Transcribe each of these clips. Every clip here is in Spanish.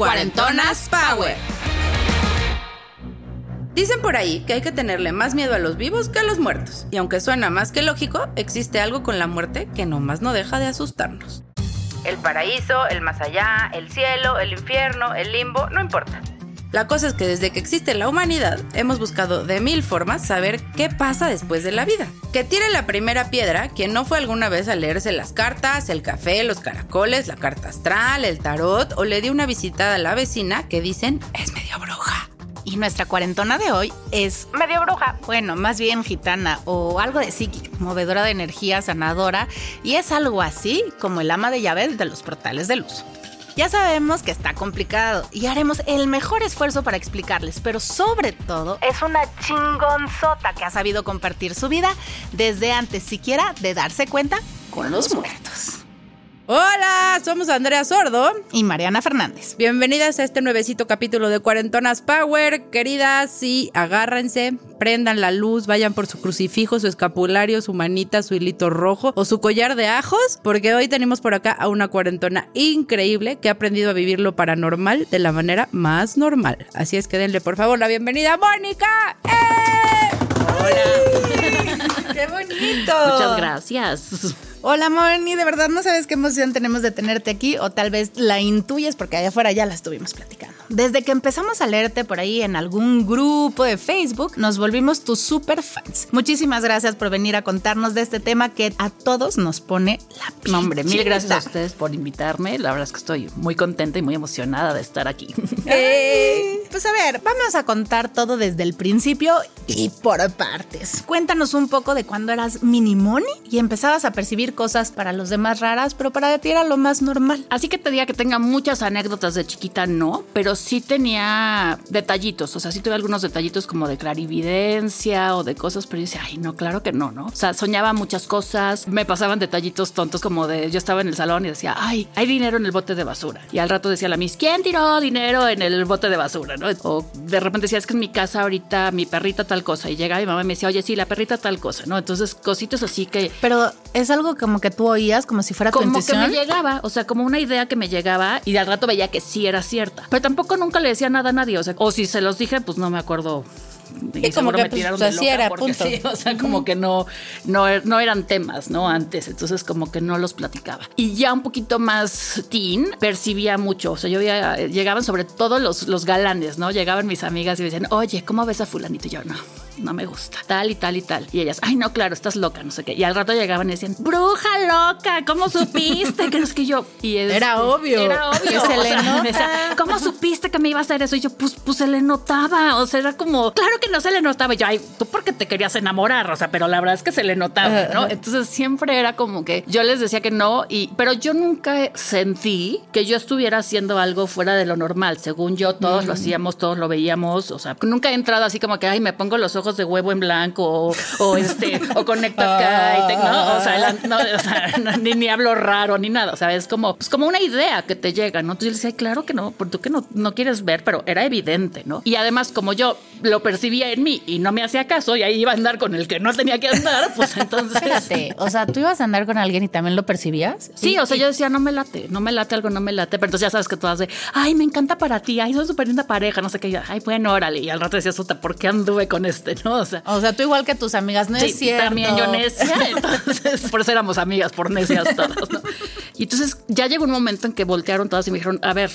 Cuarentonas Power. Dicen por ahí que hay que tenerle más miedo a los vivos que a los muertos. Y aunque suena más que lógico, existe algo con la muerte que nomás no deja de asustarnos. El paraíso, el más allá, el cielo, el infierno, el limbo, no importa. La cosa es que desde que existe la humanidad hemos buscado de mil formas saber qué pasa después de la vida. Que tire la primera piedra quien no fue alguna vez a leerse las cartas, el café, los caracoles, la carta astral, el tarot o le dio una visitada a la vecina que dicen es medio bruja. Y nuestra cuarentona de hoy es medio bruja, bueno, más bien gitana o algo de psíquica, movedora de energía, sanadora, y es algo así como el ama de llaves de los portales de luz. Ya sabemos que está complicado y haremos el mejor esfuerzo para explicarles, pero sobre todo es una chingonzota que ha sabido compartir su vida desde antes siquiera de darse cuenta con los muertos. Hola, somos Andrea Sordo. Y Mariana Fernández. Bienvenidas a este nuevecito capítulo de Cuarentonas Power. Queridas, sí, agárrense, prendan la luz, vayan por su crucifijo, su escapulario, su manita, su hilito rojo o su collar de ajos, porque hoy tenemos por acá a una cuarentona increíble que ha aprendido a vivir lo paranormal de la manera más normal. Así es que denle por favor la bienvenida a Mónica. ¡Eh! ¡Hola! ¡Qué bonito! Muchas gracias. Hola Moni, de verdad no sabes qué emoción tenemos de tenerte aquí o tal vez la intuyes porque allá afuera ya la estuvimos platicando. Desde que empezamos a leerte por ahí en algún grupo de Facebook, nos volvimos tus super fans. Muchísimas gracias por venir a contarnos de este tema que a todos nos pone la piel hombre, mil gracias a ustedes por invitarme. La verdad es que estoy muy contenta y muy emocionada de estar aquí. Pues a ver, vamos a contar todo desde el principio y por partes. Cuéntanos un poco de cuando eras mini Moni y empezabas a percibir cosas para los demás raras, pero para ti era lo más normal. Así que te diga que tenga muchas anécdotas de chiquita, no, pero sí tenía detallitos. O sea, sí tuve algunos detallitos como de clarividencia o de cosas, pero yo decía, ay, no, claro que no, ¿no? O sea, soñaba muchas cosas, me pasaban detallitos tontos como de yo estaba en el salón y decía, ay, hay dinero en el bote de basura. Y al rato decía la Miss, ¿quién tiró dinero en el bote de basura? ¿no? O de repente decía, es que en mi casa ahorita mi perrita tal cosa. Y llegaba mi mamá y me decía, oye, sí, la perrita tal cosa, ¿no? Entonces, cositas así que Pero es algo como que tú oías como si fuera tu como que intuición. me llegaba, o sea, como una idea que me llegaba y al rato veía que sí era cierta. Pero tampoco nunca le decía nada a nadie, o sea, o si se los dije, pues no me acuerdo. Y Sí, como que, me pues, tiraron así de loca era, porque punto. sí, o sea, como que no, no, no eran temas, ¿no? Antes, entonces como que no los platicaba. Y ya un poquito más teen, percibía mucho, o sea, yo veía, llegaban sobre todo los, los galanes, ¿no? Llegaban mis amigas y me decían, oye, ¿cómo ves a fulanito? Y yo, no, no me gusta, tal y tal y tal. Y ellas, ay, no, claro, estás loca, no sé qué. Y al rato llegaban y decían, bruja loca, ¿cómo supiste? que no es que yo... Y es- Era obvio. Era obvio. Se le sea, nota. ¿Cómo supiste que me iba a hacer eso? Y yo, pues, pues se le notaba. O sea, era como, claro que no se le notaba. Yo, ay, tú porque te querías enamorar, o sea, pero la verdad es que se le notaba, ¿no? Entonces siempre era como que yo les decía que no, y, pero yo nunca sentí que yo estuviera haciendo algo fuera de lo normal. Según yo, todos lo hacíamos, todos lo veíamos. O sea, nunca he entrado así como que, ay, me pongo los ojos de huevo en blanco o, o este, o conecto acá y no, o sea, la- no, o sea, no, ni, ni hablo raro ni nada. O sea, es como, es como una idea que te llega, ¿no? Entonces yo le decía, "Ay, claro que no, porque tú que no, no quieres ver, pero era evidente, ¿no? Y además, como yo lo en mí y no me hacía caso y ahí iba a andar con el que no tenía que andar, pues entonces. Espérate, o sea, tú ibas a andar con alguien y también lo percibías. Sí, o sea, yo decía, no me late, no me late algo, no me late. Pero entonces ya sabes que todas de, ay, me encanta para ti, ay, son súper linda pareja, no sé qué. Y ay, bueno, órale. Y al rato decías, puta, ¿por qué anduve con este? No, o sea. O sea, tú igual que tus amigas, no Sí, es cierto. también yo necia, entonces por eso éramos amigas, por necias todas, ¿no? Y entonces ya llegó un momento en que voltearon todas y me dijeron, a ver,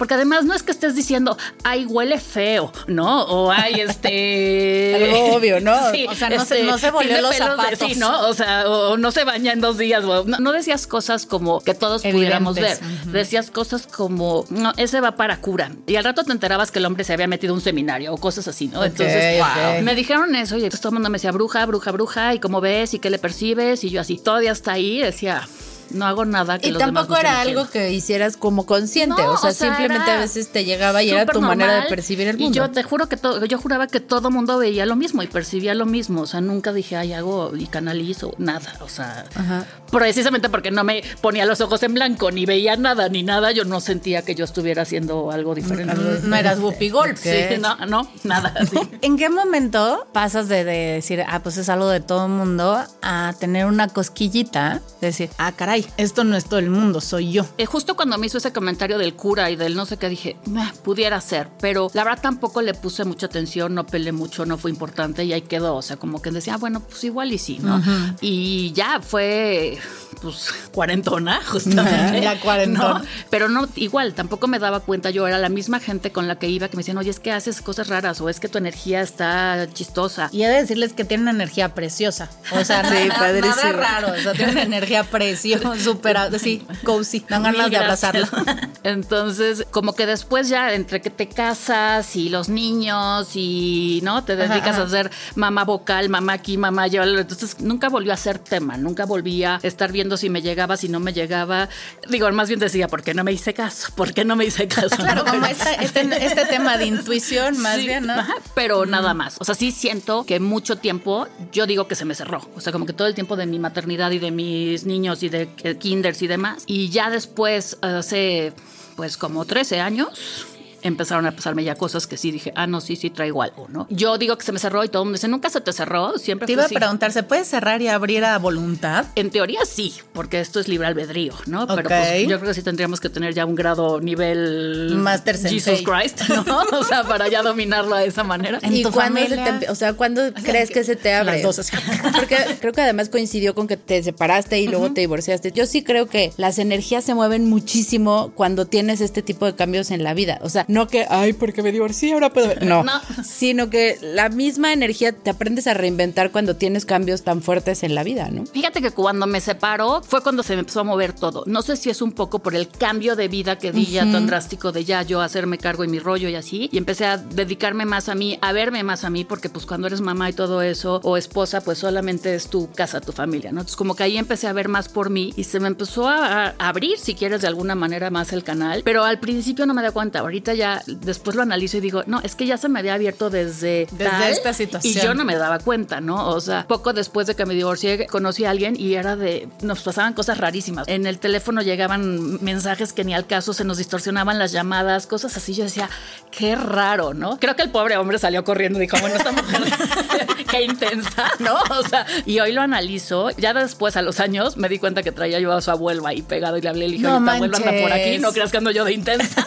Porque además no es que estés diciendo, ay, huele feo, ¿no? O ay, este. Algo obvio, ¿no? Sí, o sea, no, se, este, no se volvió los pelos de- zapatos. sí, ¿no? O sea, o no se baña en dos días. o- no, no decías cosas como que todos pudiéramos ver. Decías cosas como, no, ese va para cura. Y al rato te enterabas que el hombre se había metido a un seminario o cosas así, ¿no? Entonces, me dijeron eso y entonces todo el mundo me decía, bruja, bruja, bruja, y cómo ves y qué le percibes. Y yo así, todavía está ahí, decía, no hago nada que Y los demás tampoco no era algo haciendo". que hicieras como consciente, No, o sea, o sea, simplemente a veces te llegaba y era tu manera de percibir el Y mundo. yo te juro que todo, yo juraba que todo mundo veía lo mismo y percibía lo mismo. O sea, nunca dije, ay, hago y canalizo, nada. O sea, Ajá. precisamente porque no me ponía los ojos en blanco, ni veía nada, ni nada, yo no sentía que yo estuviera haciendo algo diferente. no eras Whoopi Gold. Sí, no, no, nada. ¿En qué momento pasas de, de decir, ah, pues es algo de todo el mundo, a tener una cosquillita? De decir, ah, caray, esto no es todo el mundo, soy yo. Eh, justo cuando me hizo ese comentario del cura y del no sé qué, dije, "Meh, pudiera ser, pero la verdad tampoco le puse mucha atención, no peleé mucho, no fue importante y ahí quedó. O sea, como que decía, ah, bueno, pues igual y sí, ¿no? Y ya fue, pues, cuarentona, justamente. Ya cuarentona. ¿no? Pero no, igual, tampoco me daba cuenta, yo era la misma gente con la que iba que me decían, oye, es que haces cosas raras o es que tu energía está chistosa. Y he de decirles que tiene una energía preciosa. O sea, Sí, nada, nada raro. O sea, tiene una energía preciosa, súper, sí, cozy. Dan ganas de gracias. abrazarla. Entonces, como que después ya entre que te casas y los niños y no te dedicas Ajá, ajá. a ser mamá vocal, mamá aquí, mamá allá, entonces nunca volvió a ser tema, nunca volví a estar viendo si me llegaba, si no me llegaba. Digo, más bien decía, ¿por qué no me hice caso? ¿Por qué no me hice caso? Claro, ¿No? como este, este, este tema de intuición, más Sí, bien, ¿no? ajá, pero nada más. O sea, sí siento que mucho tiempo, yo digo que se me cerró. O sea, como que todo el tiempo de mi maternidad y de mis niños y de kinders y demás. Y ya después, hace pues como 13 años. Empezaron a pasarme ya cosas que sí dije, ah, no, sí, sí traigo algo, ¿no? Yo digo que se me cerró y todo el mundo dice, nunca se te cerró, siempre Te fue iba a así". preguntar, ¿se puede cerrar y abrir a voluntad? En teoría sí, porque esto es libre albedrío, ¿no? Pero pues yo creo que sí tendríamos que tener ya un grado nivel Master Jesus Sensei. Christ, ¿no? O sea, para ya dominarlo de esa manera. En ¿Y tu cuándo se familia- te, o sea, cuándo crees que se te abre? Las dos así. Porque creo que además coincidió con que te separaste y luego te divorciaste. Yo sí creo que las energías se mueven muchísimo cuando tienes este tipo de cambios en la vida. O sea, no que, ay, porque me divorcié, ahora puedo ver. No, No. sino que la misma energía te aprendes a reinventar cuando tienes cambios tan fuertes en la vida, ¿no? Fíjate que cuando me separó fue cuando se me empezó a mover todo. No sé si es un poco por el cambio de vida que di ya tan drástico de ya yo hacerme cargo y mi rollo y así. Y empecé a dedicarme más a mí, a verme más a mí, porque pues cuando eres mamá y todo eso, o esposa, pues solamente es tu casa, tu familia, ¿no? Entonces como que ahí empecé a ver más por mí y se me empezó a, a abrir, si quieres, de alguna manera más el canal. Pero al principio no me da cuenta. Ahorita ya después lo analizo y digo, no, es que ya se me había abierto desde, Desde tal, esta situación. Y yo no me daba cuenta, ¿no? O sea, poco después de que me divorcié, conocí a alguien y era de. Nos pasaban cosas rarísimas. En el teléfono llegaban mensajes que ni al caso se nos distorsionaban las llamadas, cosas así. Yo decía, qué raro, ¿no? Creo que el pobre hombre salió corriendo y dijo, bueno, esta mujer, qué intensa, ¿no? O sea, y hoy lo analizo. Ya después, a los años, me di cuenta que traía yo a su abuelo ahí pegado y le hablé y le dije, No "Oye, tu abuelo anda por aquí, no creas que ando yo de intensa.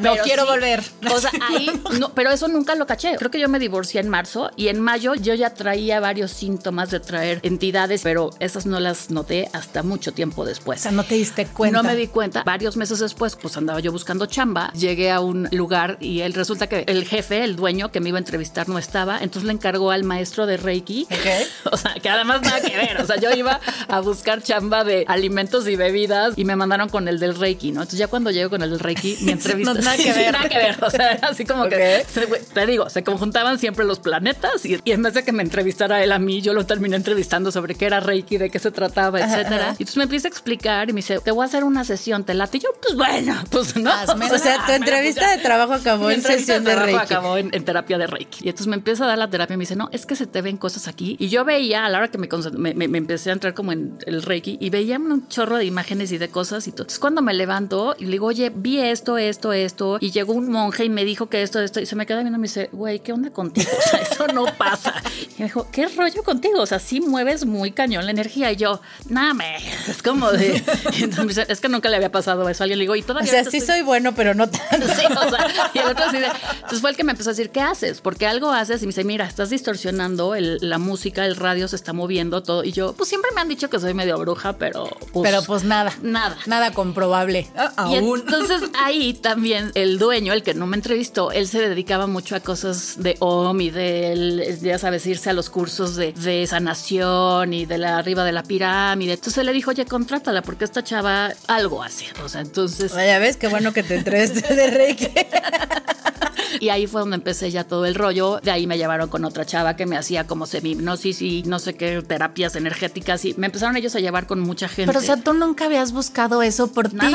No Pero quiero sí, volver. O sea, ahí, no, pero eso nunca lo caché. Creo que yo me divorcié en marzo y en mayo yo ya traía varios síntomas de traer entidades, pero esas no las noté hasta mucho tiempo O después. sea, no te diste cuenta. No me di cuenta. Varios meses después, pues andaba yo buscando chamba. Llegué a un lugar y él resulta que el jefe, el dueño que me iba a entrevistar, no estaba. Entonces le encargó al maestro de Reiki. O sea, que además nada que ver. O sea, yo iba a buscar chamba de alimentos y bebidas y me mandaron con el del Reiki, ¿no? Entonces ya cuando llego con el del Reiki, mi entrevista. No, nada que ver. nada que ver. O sea, así como que, se- te digo, se conjuntaban siempre los planetas y, y en vez de que me entrevistara él a mí, yo lo terminé entrevistando sobre qué era Reiki, de qué se trataba, etcétera. Y entonces me empieza a explicar y me dice, te voy a hacer una sesión, te late. Y yo, pues bueno, pues no. O sea, tu entrevista de trabajo acabó en sesión de trabajo Reiki. acabó en, en terapia de Reiki. Y entonces me empieza a dar la terapia y me dice, no, es que se te ven cosas aquí. Y yo veía, a la hora que me, me, me- me empecé a entrar como en el Reiki, y veía un chorro de imágenes y de cosas. Y todo. Entonces cuando me levanto y le digo, oye, vi esto, esto, esto, y llegó un monje y me dijo que esto, esto, y se me queda viendo y me dice, güey, ¿qué onda contigo? O sea, eso no pasa. Y me dijo, ¿qué rollo contigo? O sea, sí mueves muy cañón la energía. Y yo, nada, me, es como de, es que nunca le había pasado eso a alguien. Le digo, y todavía. O sea, sí soy bueno, pero no tanto. Sí, o sea, y el otro así de, entonces fue el que me empezó a decir, ¿qué haces? Porque algo haces y me dice, mira, estás distorsionando la música, el radio se está moviendo todo. Y yo, pues siempre me han dicho que soy medio bruja, pero pues, Pero pues nada. Nada. Nada comprobable. Ah, y entonces ahí también el dueño, el que no me entrevistó, él se dedicaba mucho a cosas de OM y de, ya sabes, irse a los cursos de, de sanación y de la arriba de la pirámide. Entonces le dijo, oye, contrátala porque esta chava algo hace. O sea, entonces... Vaya, ves, qué bueno que te entrevisté de Reiki. Y ahí fue donde empecé ya todo el rollo. De ahí me llevaron con otra chava que me hacía como semi-hipnosis y no sé qué terapias energéticas. Y me empezaron ellos a llevar con mucha gente. Pero, o sea, tú nunca habías buscado eso por ti.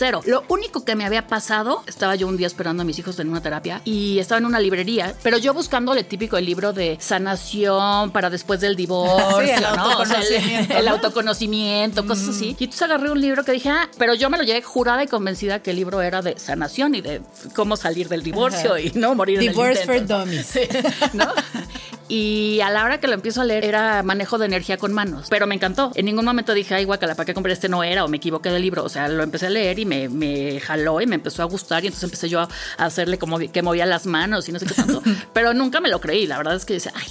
Cero. Lo único que me había pasado, estaba yo un día esperando a mis hijos en una terapia y estaba en una librería, pero yo buscando el típico el libro de sanación para después del divorcio, el, autoconocimiento, el, autoconocimiento, cosas así. Y entonces agarré un libro que dije, ah, pero yo me lo llevé jurada y convencida que el libro era de sanación y de cómo salir del divorcio y no morir Divorce en el for dummies. ¿no? Y a la hora que lo empiezo a leer era manejo de energía con manos. Pero me encantó. En ningún momento dije, ay, guacala, ¿para qué compré este? No era o me equivoqué del libro. O sea, lo empecé a leer y me, me jaló y me empezó a gustar. Y entonces empecé yo a hacerle como que movía las manos y no sé qué tanto. Pero nunca me lo creí. La verdad es que decía, ay,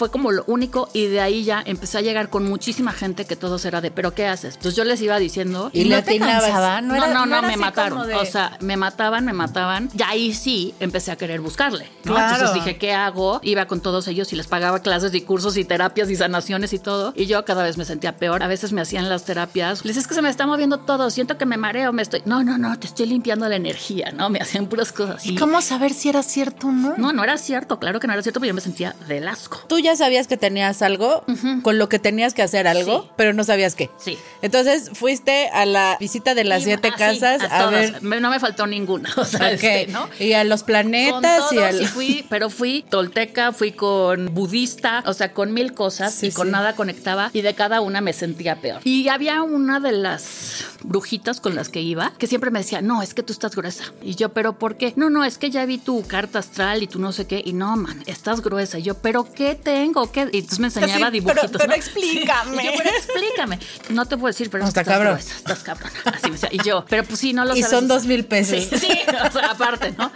fue como lo único y de ahí ya empecé a llegar con muchísima gente que todos era de, pero ¿qué haces? Entonces yo les iba diciendo y, no te cansaba, no, no, no, me mataron, o sea, me mataban, me mataban. Y ahí sí empecé a querer buscarle, Entonces dije, ¿qué hago? Iba con todos ellos y les pagaba clases y cursos y terapias y sanaciones y todo. Y yo cada vez me sentía peor. A veces me hacían las terapias. Les es que se me está moviendo todo, siento que me mareo, me estoy No, no, no, te estoy limpiando la energía, ¿no? Me hacían puras cosas ¿Y cómo saber si era cierto o no? No, no era cierto, claro que no era cierto, pero yo me sentía del asco. Tú ya sabías que tenías algo, con lo que tenías que hacer algo, pero no sabías qué. Sí. Entonces fuiste a la visita de las siete casas a, ver. No me faltó ninguna. O sea, este, ¿no? Y a los planetas y a fui, pero fui tolteca, fui con budista, o sea, con mil cosas y con nada conectaba y de cada una me sentía peor. Y había una de las brujitas con las que iba que siempre me decía, no, es que tú estás gruesa. Y yo, pero ¿por qué? No, no, es que ya vi tu carta astral y tú no sé qué. Y no, man, estás gruesa. Y yo, pero ¿qué tengo? ¿Qué? Y me enseñaba dibujitos. Pero, explícame. Y yo, pero explícame. No te puedo decir, pero estás cabrón. estás cabrón. Así me decía. Y yo, pero pues sí, no lo y sabes. Y son dos mil pesos. Sí, sí, o sea, aparte, ¿no?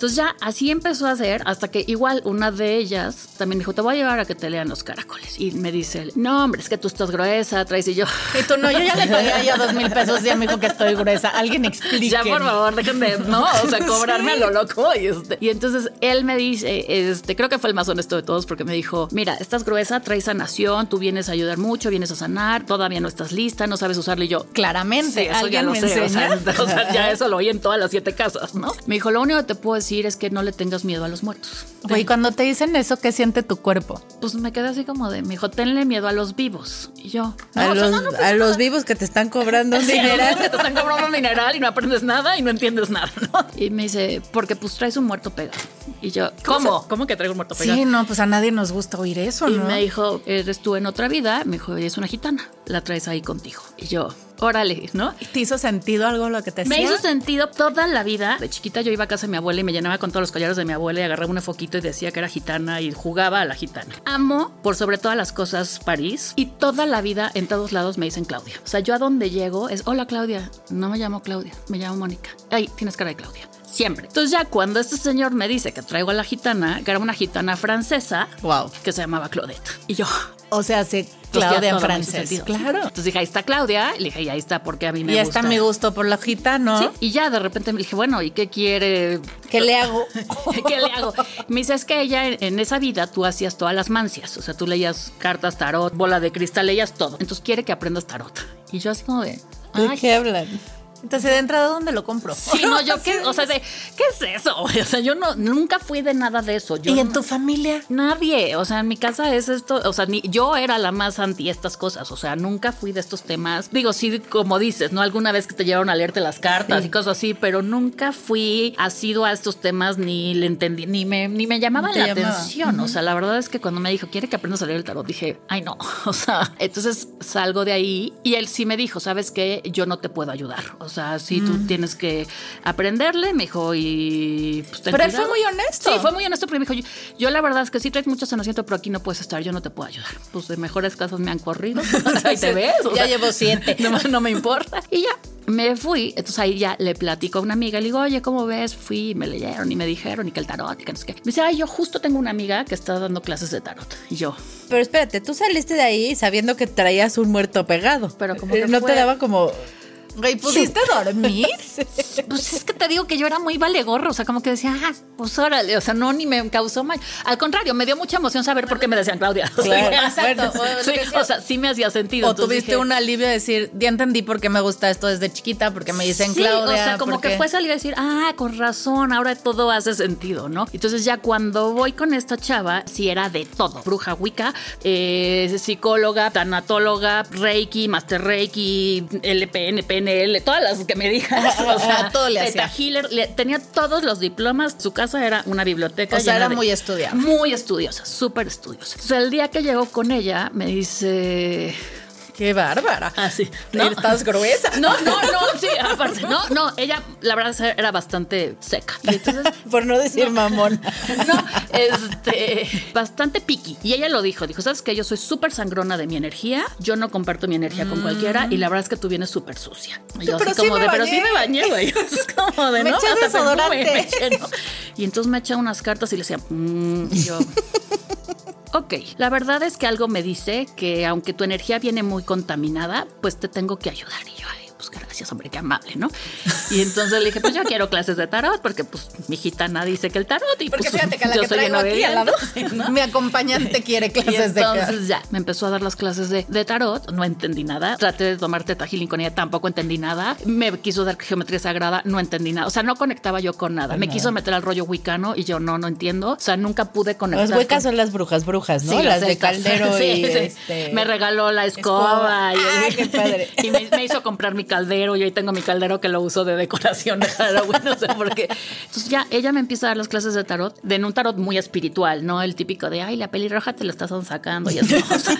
Entonces ya así empezó a hacer hasta que igual una de ellas también dijo, te voy a llevar a que te lean los caracoles. Y me dice, no, hombre, es que tú estás gruesa, traes y yo. Y tú no, yo ya le pagué ya dos mil pesos y me dijo que estoy gruesa. Alguien explique. Ya, por favor, déjenme, ¿no? O sea, cobrarme a lo loco. Y, este, y entonces él me dice, este, creo que fue el más honesto de todos porque me dijo, mira, estás gruesa, traes sanación, tú vienes a ayudar mucho, vienes a sanar, todavía no estás lista, no sabes usarlo. Y yo, claramente, eso ya lo sé. O sea, ya eso lo oí en todas las siete casas, ¿no? Me dijo, lo único que te puedo decir es que no le tengas miedo a los muertos. Y cuando te dicen eso, ¿qué siente tu cuerpo? Pues me quedé así como de, me dijo, tenle miedo a los vivos. Y yo, a, los, vivos que te están cobrando un dineral. que te están cobrando un dineral y no aprendes nada y no entiendes nada, ¿no? Y me dice, porque pues traes un muerto pegado. Y yo, ¿cómo? ¿Cómo, que traigo un muerto pegado? Sí, no, pues a nadie nos gusta oír eso, ¿no? Y me dijo, eres tú en otra vida. Me dijo, es una gitana, la traes ahí contigo. Y yo, órale, ¿no? ¿Te hizo sentido algo lo que te decía? Me hizo sentido toda la vida. De chiquita yo iba a casa de mi abuela y me llenaba con todos los collares de mi abuela y agarraba un foquito y decía que era gitana y jugaba a la gitana. Amo, por sobre todas las cosas, París y toda la vida en todos lados me dicen Claudia. O sea, yo a donde llego es, hola Claudia, no me llamo Claudia, me llamo Mónica. Ay, tienes cara de Claudia siempre. Entonces ya cuando este señor me dice que traigo a la gitana, que era una gitana francesa, wow. que se llamaba Claudette. Y yo, o sea, se Claudia en francés. Claro. Entonces dije, ahí está Claudia. Y le dije, y ahí está porque a mí me gusta. Y está mi gusto por la gitana. Sí. Y ya de repente me dije, bueno, ¿y qué quiere? ¿Qué le hago? ¿Qué le hago? Me dice, es que ella en esa vida tú hacías todas las mancias. O sea, tú leías cartas, tarot, bola de cristal, leías todo. Entonces quiere que aprendas tarot. Y yo así como de... ¿De qué hablan? Entonces, de entrada, ¿dónde lo compro? Sí, no, yo qué, o sea, de, ¿qué es eso? O sea, yo no, nunca fui de nada de eso. ¿Y en tu familia? Nadie, o sea, en mi casa es esto, o sea, ni, yo era la más anti estas cosas, o sea, nunca fui de estos temas. Digo, sí, como dices, ¿no? Alguna vez que te llevaron a leerte las cartas y cosas así, pero nunca fui asido a estos temas, ni le entendí, ni me, ni me llamaban la atención. O sea, la verdad es que cuando me dijo, ¿quiere que aprendas a leer el tarot? Dije, ay, no, o sea, entonces salgo de ahí y él sí me dijo, ¿sabes qué? Yo no te puedo ayudar. O sea, sí, tú tienes que aprenderle, me dijo, y pues Pero él fue muy honesto. Sí, fue muy honesto, pero me dijo, yo, yo la verdad es que sí traes mucho sanamiento, pero aquí no puedes estar, yo no te puedo ayudar. Pues de mejores casos me han corrido. Ahí te ves. o Ya llevo siete. No, no me importa. Y ya me fui. Entonces ahí ya le platico a una amiga. Le digo, oye, ¿cómo ves? Fui y me leyeron y me dijeron y que el tarot y que no sé qué. Me dice, ay, yo justo tengo una amiga que está dando clases de tarot. Y yo, Pero espérate, tú saliste de ahí sabiendo que traías un muerto pegado. Pero como Eh, que no fue- te daba como. Güey, ¿pudiste dormir? pues es que te digo que yo era muy vale gorro. O sea, como que decía, ah, pues órale. O sea, no, ni me causó mal. Al contrario, me dio mucha emoción saber por qué me decían Claudia. Claro, exacto. bueno. O sí, sea. o sea, sí me hacía sentido. O tuviste dije, un alivio de decir, ya entendí por qué me gusta esto desde chiquita, porque me dicen Sí, Claudia. o sea, como porque- que fue salir a decir, ah, con razón, ahora todo hace sentido, ¿no? Entonces ya cuando voy con esta chava, sí era de todo. Bruja Wicca, eh, psicóloga, tanatóloga, Reiki, Master Reiki, LPN, PNL, todas las que me digas. O sea, Todo le hacía. Healer, le- tenía todos los diplomas. Su casa era una biblioteca. O sea, era de- muy estudiada. Muy estudiosa, súper estudiosa. Entonces el día que llegó con ella, me dice... Qué bárbara. Así, Estás gruesa. no, no, no, sí, aparte, no, no, ella la verdad era bastante seca. Y entonces, Por no decir mamón. no, este, bastante piqui. Y ella lo dijo, dijo, ¿sabes qué? Yo soy súper sangrona de mi energía, yo no comparto mi energía con cualquiera y la verdad es que tú vienes súper sucia. Y yo así sí como de, pero sí bañé". me bañé, güey. Es como de, Me ¿no? Hasta perfume me eché, ¿no? Y entonces me echa unas cartas y le decía, mm, y yo... Ok, la verdad es que algo me dice que aunque tu energía viene muy contaminada, pues te tengo que ayudar. Y yo, ay, pues gracias, hombre, qué amable, ¿no? Y entonces le dije, pues yo quiero clases de tarot, porque pues mi gitana dice que el tarot y Porque pues fíjate que la yo que soy traigo aquí al lado, mi acompañante quiere Y clases de entonces ya, me empezó a dar las clases de, de tarot, no entendí nada. Traté de tomar teta healing con ella, tampoco entendí nada. Me quiso dar geometría sagrada, no entendí nada. O sea, no conectaba yo con nada. Me quiso meter al rollo wicano y yo no, no entiendo. O sea, nunca pude conectar. Las huecas con- son las brujas, brujas, ¿no? Sí, las de caldero Sí, y sí. este. Me regaló la escoba. Escoba. Y, qué padre. y me, me hizo comprar mi caldero y hoy tengo mi caldero que lo uso de decoración de. Entonces ya ella me empieza a dar las clases de tarot, de un tarot muy espiritual, no el típico de, ay, la pelirroja te la estás sacando y eso. O sea,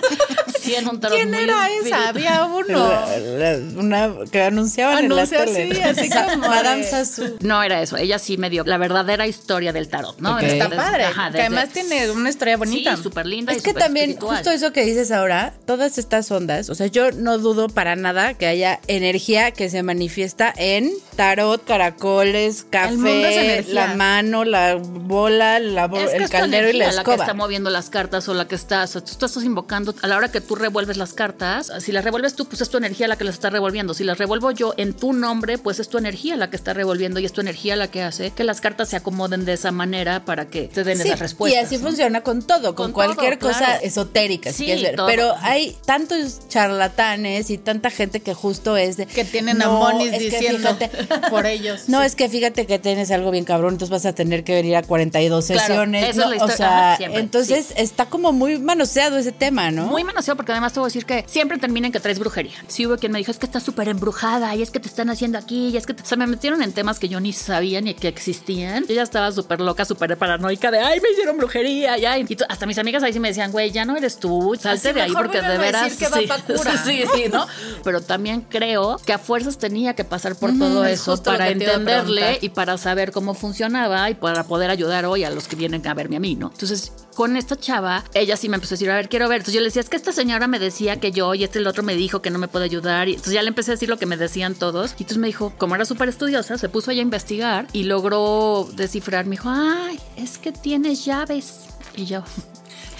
en un tarot ¿Quién muy era esa? espiritual. Había uno. La- la- una que anunciaban Anuncia en la tele. así, así como Madame de- Sassou. No era eso, ella sí me dio la verdadera historia del tarot, ¿no? Ok. Desde- Está padre. ajá, que desde- además tiene una historia bonita. Sí, súper linda. Es que también, justo eso que dices ahora, todas estas ondas, o sea, yo no dudo para nada que haya energía que se manifiesta en tarot, caracoles, café, la mano, la bola, la bo- Es que el caldero y la energía que está escoba. moviendo las cartas o la que está, o sea, tú estás invocando, a la hora que tú revuelves las cartas, si las revuelves tú, pues es tu energía la que las está revolviendo. Si las revuelvo yo en tu nombre, pues es tu energía la que está revolviendo y es tu energía la que hace que las cartas se acomoden de esa manera para que te den Sí, esas respuestas. y así ¿no? funciona con todo, con, Con cualquier todo, cosa claro. esotérica, si Sí, quieres ver. todo. Pero hay tantos charlatanes y tanta gente que justo es de Que tienen "No, a Monis es que diciendo fíjate, por ellos. No, es que fíjate que tienes algo bien cabrón, entonces vas a tener que venir a 42 Claro, sesiones. esa es ¿no? la o sea, Ajá, siempre, entonces está como muy manoseado ese tema, ¿no? Muy manoseado porque además te voy a decir que siempre termina en que traes brujería. Sí hubo quien me dijo, es que estás súper embrujada y es que te están haciendo aquí y es que... te-". O sea, me metieron en temas que yo ni sabía ni que existían. Yo ya estaba súper loca, súper paranoica de, ay, me hicieron brujería, ya. Y hasta mis amigas ahí sí me decían, güey, ya no eres tú, salte Así de ahí porque de veras... decir que sí, cura. sí, sí, ¿no? Pero también creo que a fuerzas tenía que pasar por todo es eso para entenderle y para saber cómo funcionaba y para poder ayudar hoy a los que vienen a verme a mí, ¿no? Entonces, con esta chava, ella sí me empezó a decir, a ver, quiero ver. Entonces yo le decía, es que esta señora me decía que yo y este el otro me dijo que no me puede ayudar. Y entonces ya le empecé a decir lo que me decían todos. Y entonces me dijo, como era súper estudiosa, se puso a investigar y logró descifrar. Me dijo, ay, es que tienes llaves. Y yo,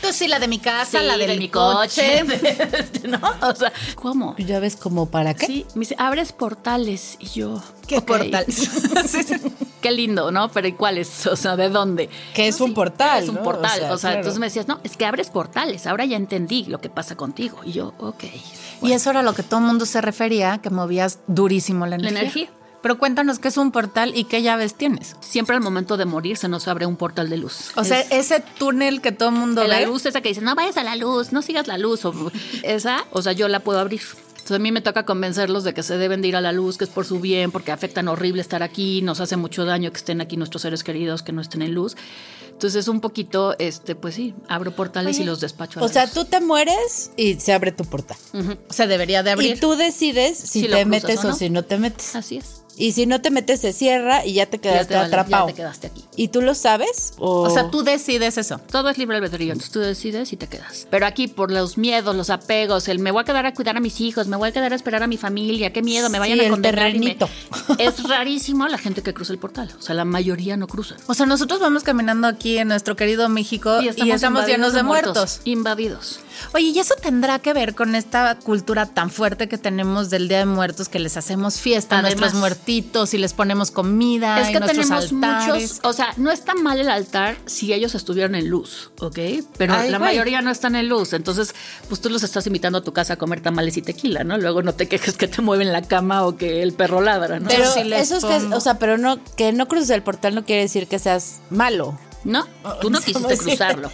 Tú sí, la de mi casa, sí, la de del mi coche. coche. Este, ¿No? O sea, ¿cómo? Ya ves como para qué. Sí, me dice, abres portales. Y yo, ¿Qué ok. portal? Qué lindo, ¿no? Pero ¿y cuáles? O sea, ¿de dónde? Que es un portal, Es un ¿no? portal. O O sea, sea, claro. entonces me decías, no, es que abres portales. Ahora ya entendí lo que pasa contigo. Y yo, ok. Y eso era lo que todo el mundo se refería, que movías durísimo la La energía. Pero cuéntanos qué es un portal y qué llaves tienes. Siempre al momento de morir se nos abre un portal de luz. O sea, Es- ese túnel que todo el mundo la ve. luz esa que dice, no vayas a la luz, no sigas la luz. O, esa, o sea, yo la puedo abrir. Entonces a mí me toca convencerlos de que se deben de ir a la luz, que es por su bien, porque afectan horrible estar aquí, nos hace mucho daño que estén aquí nuestros seres queridos, que no estén en luz. Entonces un poquito, este, pues sí, abro portales y los despacho. A O la sea, tú te mueres y se abre tu portal. Se debería de abrir. Y tú decides si, te cruzas metes o si no te metes. Así es. Y si no te metes, se cierra y ya te Ya quedaste te, vale, atrapado. ya te quedaste aquí. ¿Y tú lo sabes? O, O sea, tú decides eso. Todo es libre albedrío, entonces tú decides y te quedas. Pero aquí por los miedos, los apegos, el me voy a quedar a cuidar a mis hijos, me voy a quedar a esperar a mi familia, qué miedo, me vayan Sí, a condenar. y me- terrenito. Es rarísimo la gente que cruza el portal. O sea, la mayoría no cruza. O sea, nosotros vamos caminando aquí en nuestro querido México y estamos, llenos de muertos. Invadidos. Oye, ¿y eso tendrá que ver con esta cultura tan fuerte que tenemos del Día de Muertos que les hacemos fiesta a nuestros muertitos y les ponemos comida Es y que nuestros tenemos altares? muchos, o sea, no está mal el altar si ellos estuvieran en luz, ¿ok? Pero Ay, la güey. mayoría no están en luz, entonces pues tú los estás invitando a tu casa a comer tamales y tequila, ¿no? Luego no te quejes que te mueven la cama o que el perro ladra, ¿no? Pero les eso es que, o sea, pero no, que no cruces el portal no quiere decir que seas malo. no, tú no ¿cómo quisiste cruzarlo.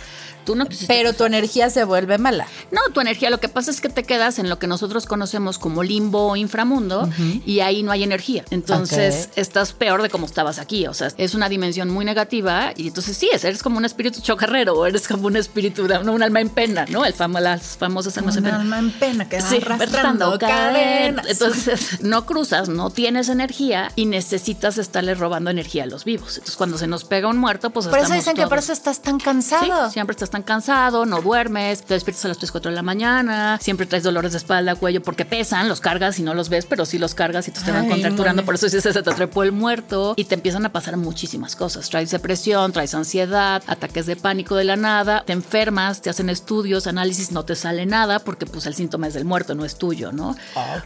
Tú no quisiste Pero tu energía se vuelve mala. No, tu energía, lo que pasa es que te quedas en lo que nosotros conocemos como limbo o inframundo y ahí no hay energía. Entonces estás peor de como estabas aquí. O sea, es una dimensión muy negativa y entonces sí, es- eres como un espíritu chocarrero o eres como un espíritu, no, un alma en pena, ¿no? El famo, las famosas almas en Un pena. alma en pena que Sí, arrastrando cadenas. Entonces, no cruzas, no tienes energía y necesitas estarle robando energía a los vivos. Entonces, cuando se nos pega un muerto, pues Por eso dicen que por todos- eso estás tan Sí, cansado. siempre estás tan cansado, no duermes, te despiertas a las 3, 4 de la mañana, siempre traes dolores de espalda, cuello, porque pesan, los cargas y no los ves, pero sí los cargas y te van contracturando, por eso dices, se te trepó el muerto y te empiezan a pasar muchísimas cosas. Traes depresión, traes ansiedad, ataques de pánico de la nada, te enfermas, te hacen estudios, análisis, no te sale nada porque pues el síntoma es del muerto, no es tuyo, ¿no? Ok.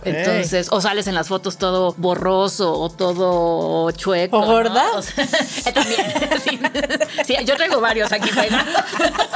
Entonces, o sales en las fotos todo borroso o todo chueco. ¿O ¿no? gorda? O sea, también. Sí. Sí, yo traigo varios aquí,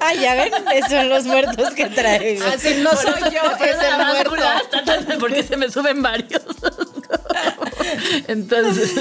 Ah, ya ven, esos son los muertos que traigo. Así no soy yo, es está tan- porque se me suben varios. Entonces.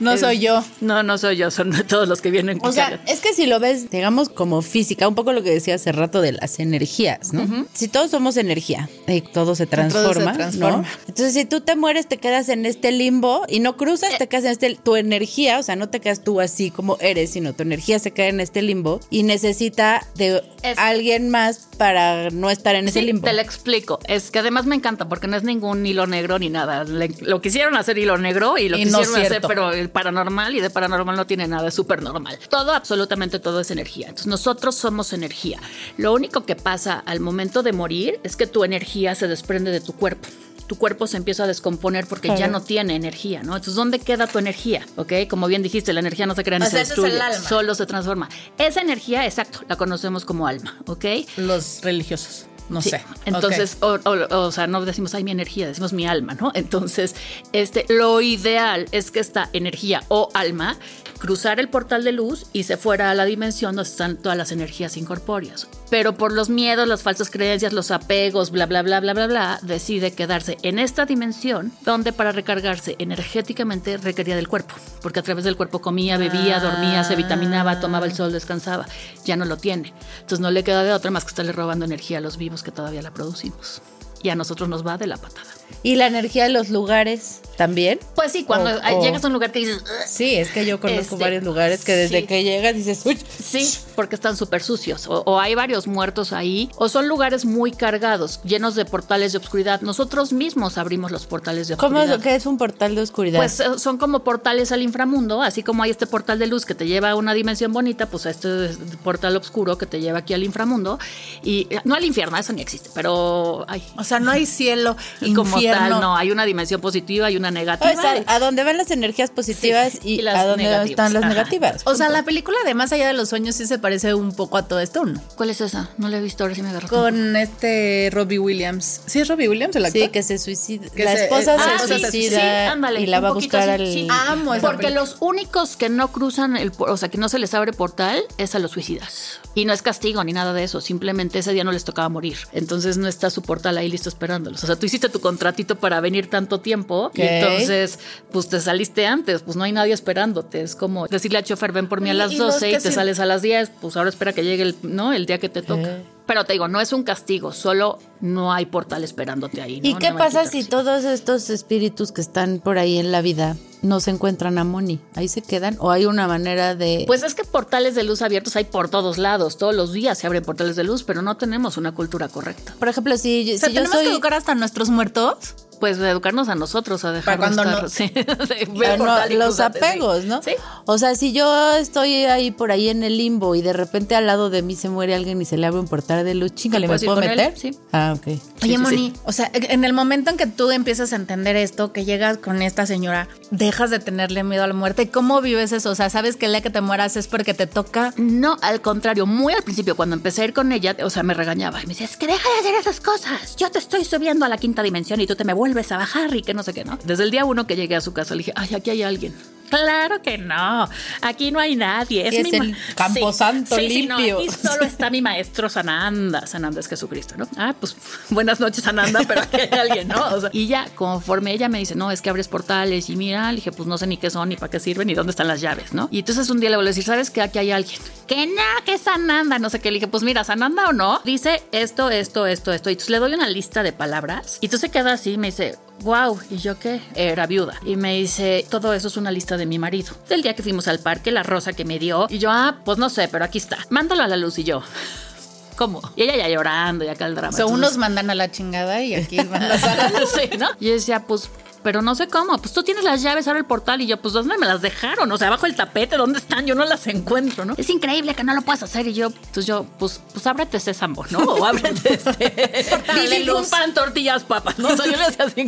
No soy yo. No, no soy yo, son todos los que vienen. O sea, es que si lo ves, digamos, como física, un poco lo que decía hace rato de las energías, ¿no? Si todos somos energía y todo se transforma, transforma. ¿no? Entonces, si tú te mueres, te quedas en este limbo y no cruzas, te quedas en este, tu energía, o sea, no te quedas tú así como eres, sino tu energía se queda en este limbo y necesita de Es- alguien más para no estar en ese Sí, limbo. te lo explico. Es que además me encanta porque no es ningún hilo negro ni nada. Le- lo quisieron hacer hilo negro y lo Y no quisieron hacer, pero el paranormal y de paranormal no tiene nada, es súper normal. Todo, absolutamente todo es energía. Entonces nosotros somos energía. Lo único que pasa al momento de morir es que tu energía se desprende de tu cuerpo. Tu cuerpo se empieza a descomponer porque ya no tiene energía, ¿no? Entonces, ¿dónde queda tu energía? ¿Ok? Como bien dijiste, la energía no se crea ni O se sea, ese es el destruye, alma. solo se transforma. Esa energía, exacto, la conocemos como alma, ¿ok? Los religiosos. No Sí. sé. Entonces, o, o- o sea, no decimos, ay, mi energía, decimos mi alma, ¿no? Entonces, este, lo ideal es que esta energía o alma cruzara el portal de luz y se fuera a la dimensión donde están todas las energías incorpóreas. Pero por los miedos, las falsas creencias, los apegos, bla, bla, bla, bla, bla, bla, decide quedarse en esta dimensión donde para recargarse energéticamente requería del cuerpo. Porque a través del cuerpo comía, bebía, dormía, se vitaminaba, tomaba el sol, descansaba. Ya no lo tiene. Entonces no le queda de otra más que estarle robando energía a los vivos que todavía la producimos. Y a nosotros nos va de la patada. ¿Y la energía de los lugares también? Pues sí, cuando O- ay, o- llegas a un lugar que dices, Sí, es que yo conozco Este, varios lugares que desde sí. que llegas dices, uy, Sí, porque están súper sucios. O, o hay varios muertos ahí. O son lugares muy cargados, llenos de portales de oscuridad. Nosotros mismos abrimos los portales de ¿cómo oscuridad. es, qué es un portal de oscuridad? Pues eh, son como portales al inframundo, así como hay este portal de luz que te lleva a una dimensión bonita, pues a este es- portal oscuro que te lleva aquí al inframundo. Y eh, no al infierno, eso ni existe, pero ay, O sea, no hay cielo, como infierno. tal, no, hay una dimensión positiva y una negativa. O sea, a dónde van las energías positivas Sí, y, y las a dónde negativas. están las Ajá. negativas. O sea, la película de Más allá de los sueños sí se parece un poco a todo esto, ¿no? ¿Cuál es esa? No la he visto, ahora sí me agarró. Con este Robbie Williams. ¿Sí es Robbie Williams el actor? Sí, que se suicida. Que la se- esposa eh, se ah, sí, suicida sí, sí, ándale, y la va a buscar al... sí. Amo esa Porque película. los únicos que no cruzan el, o sea, que no se les abre portal es a los suicidas. Y no es castigo ni nada de eso, simplemente ese día no les tocaba morir. Entonces no está su portal ahí listo esperándolos. O sea, tú hiciste tu contratito para venir tanto tiempo y entonces pues te saliste antes, pues no hay nadie esperándote. Es como decirle al chofer, ven por mí a las y los 12 y, te sales a las 10, pues ahora espera que llegue el, ¿no? el día que te toca. Pero te digo, no es un castigo, solo no hay portal esperándote ahí. ¿Y qué No pasa si todos estos espíritus que están por ahí en la vida no se encuentran a Moni? ¿Ahí se quedan? ¿O hay una manera de...? Pues es que portales de luz abiertos hay por todos lados. Todos los días se abren portales de luz, pero no tenemos una cultura correcta. Por ejemplo, si, si yo ¿tenemos soy... que educar hasta nuestros muertos? Pues educarnos a nosotros, a dejar cuando estar, no- sí. Ah, no, los apegos, ¿no? Sí. O sea, si yo estoy ahí por ahí en el limbo y de repente al lado de mí se muere alguien y se le abre un portal de luz, chingale, ¿me puedes ir puedo él? meter? Sí. Ah, ok. Oye, Moni, sí. o sea, en el momento en que tú empiezas a entender esto, que llegas con esta señora, dejas de tenerle miedo a la muerte. ¿Cómo vives eso? O sea, sabes que el día que te mueras es porque te toca. No, al contrario, muy al principio, cuando empecé a ir con ella, o sea, me regañaba y me decía, es que deja de hacer esas cosas. Yo te estoy subiendo a la quinta dimensión y tú te me vuelves a bajar y que no sé qué, ¿no? Desde el día uno que llegué a su casa le dije, ay, aquí hay alguien. Claro que no. Aquí no hay nadie. Es, Es mi el camposanto sí, sí, no, limpio. aquí solo está mi maestro Sananda. Sananda es Jesucristo, ¿no? Ah, pues buenas noches, Sananda, pero aquí hay alguien, ¿no? O sea, y ya, conforme ella me dice, no, es que abres portales y mira, le dije, pues no sé ni qué son, ni para qué sirven, ni dónde están las llaves, ¿no? Y entonces un día le voy a decir, ¿sabes qué? Aquí hay alguien. Que no, que es Sananda, no sé qué. Le dije, pues mira, Sananda o no, dice esto, esto, esto, esto. Y entonces le doy una lista de palabras. Y entonces se queda así y me dice, wow, ¿y yo qué? Era viuda. Y me dice, todo eso es una lista de mi marido. Del día que fuimos al parque, la rosa que me dio. Y yo, ah, pues no sé, pero aquí está. Mándalo a la luz y yo. ¿Cómo? Y ella ya llorando, ya acá el drama. O sea, Entonces- unos mandan a la chingada y aquí mandas a la sí, ¿no? Y yo decía, pues, pero no sé cómo. Pues tú tienes las llaves, abre el portal. Y yo, pues, ¿dónde me las dejaron? O sea, abajo el tapete, ¿dónde están? Yo no las encuentro, ¿no? Es increíble que no lo puedas hacer. Y yo, pues yo, pues, pues ábrete sésamo, ¿no? O ábrete este. Un pan, tortillas, papas, ¿no? O sea, yo le decía así.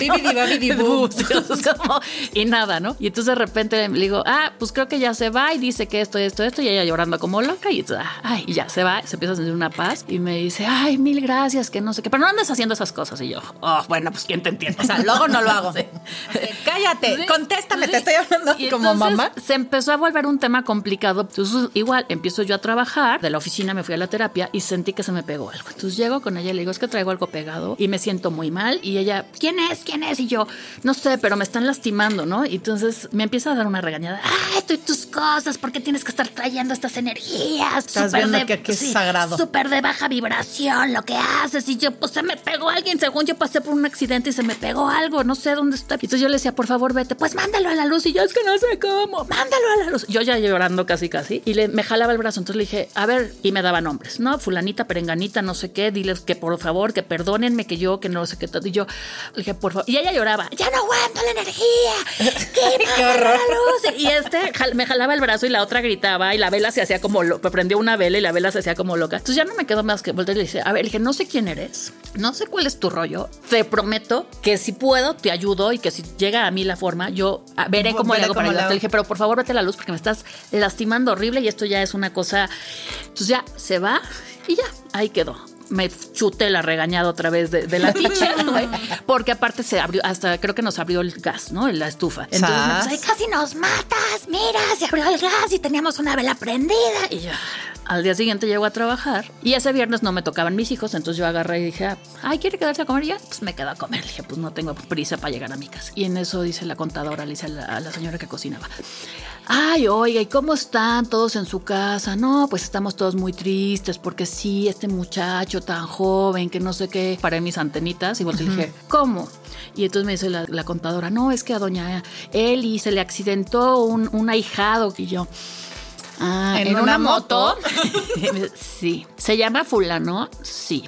como- como- y nada, ¿no? Y entonces de repente le digo, ah, pues creo que ya se va y dice que esto, esto, esto, y ella llorando como loca y, ay, y ya se va, se empieza a sentir una paz y me dice, ay, mil gracias, que no sé qué, pero no andes haciendo esas cosas. Y yo, oh, bueno, pues quién te entiende. O sea, luego no lo hago. Sí. Cállate, contéstame, sí. te estoy hablando Y como entonces mamá. Se empezó a volver un tema complicado. Entonces, igual, empiezo yo a trabajar. De la oficina me fui a la terapia y sentí que se me pegó algo. Entonces llego con ella y le digo, es que traigo algo pegado y me siento muy mal. Y ella, ¿quién es? ¿Quién es? Y yo, no sé, pero me están lastimando, ¿no? Y entonces me empieza a dar una regañada. ¡Ay, tú y tus cosas! ¿Por qué tienes que estar trayendo estas energías? Estás viendo que aquí es sagrado. Súper de baja vibración lo que haces. Y yo, pues se me pegó alguien. Según yo pasé por un accidente y se me pegó algo. No sé dónde Y entonces yo le decía, por favor, vete. Pues mándalo a la luz. Y yo, es que no sé cómo. Mándalo a la luz. Yo ya llorando casi, casi. Y le, me jalaba el brazo. Entonces le dije, a ver, y me daba nombres. No, fulanita, perenganita, no sé qué. Diles que por favor, que perdónenme, que yo, que no sé qué. todo. Y yo le dije, por favor. Y ella lloraba, ya no aguanto la energía. ¡Qué, Qué horror. la luz! Y este jal- me jalaba el brazo y la otra gritaba y la vela se hacía como loca. Prendió una vela y la vela se hacía como loca. Entonces ya no me quedó más que voltear y le dije, a ver, le dije, no sé quién eres, no sé cuál es tu rollo. Te prometo que si puedo, te ayudo y que si llega a mí la forma, yo ah, veré cómo Veré le hago para cómo ayudarte. Le dije, pero por favor, vete a la luz porque me estás lastimando horrible y esto ya es una cosa. Entonces ya se va y ya, ahí quedó. Me chuté la regañada otra vez de, de la teacher, güey, porque aparte se abrió, hasta creo que nos abrió el gas, ¿no? En la estufa. Entonces, me Sas. puso, "Ay, casi nos matas, mira, se abrió el gas y teníamos una vela prendida. Y yo, al día siguiente llego a trabajar y ese viernes no me tocaban mis hijos, entonces yo agarré y dije, ay, ¿quiere quedarse a comer ya? Pues me quedo a comer. Le dije, pues no tengo prisa para llegar a mi casa. Y en eso dice la contadora, le dice a la, a la señora que cocinaba, ay, oiga, ¿y cómo están todos en su casa? No, pues estamos todos muy tristes porque sí, este muchacho tan joven que no sé qué, paré mis antenitas y volteé le dije, ¿cómo? Y entonces me dice la, la contadora, no, es que a doña Eli se le accidentó un, un ahijado. Y yo, ah, ¿En una sí. ¿Se llama fulano? Sí.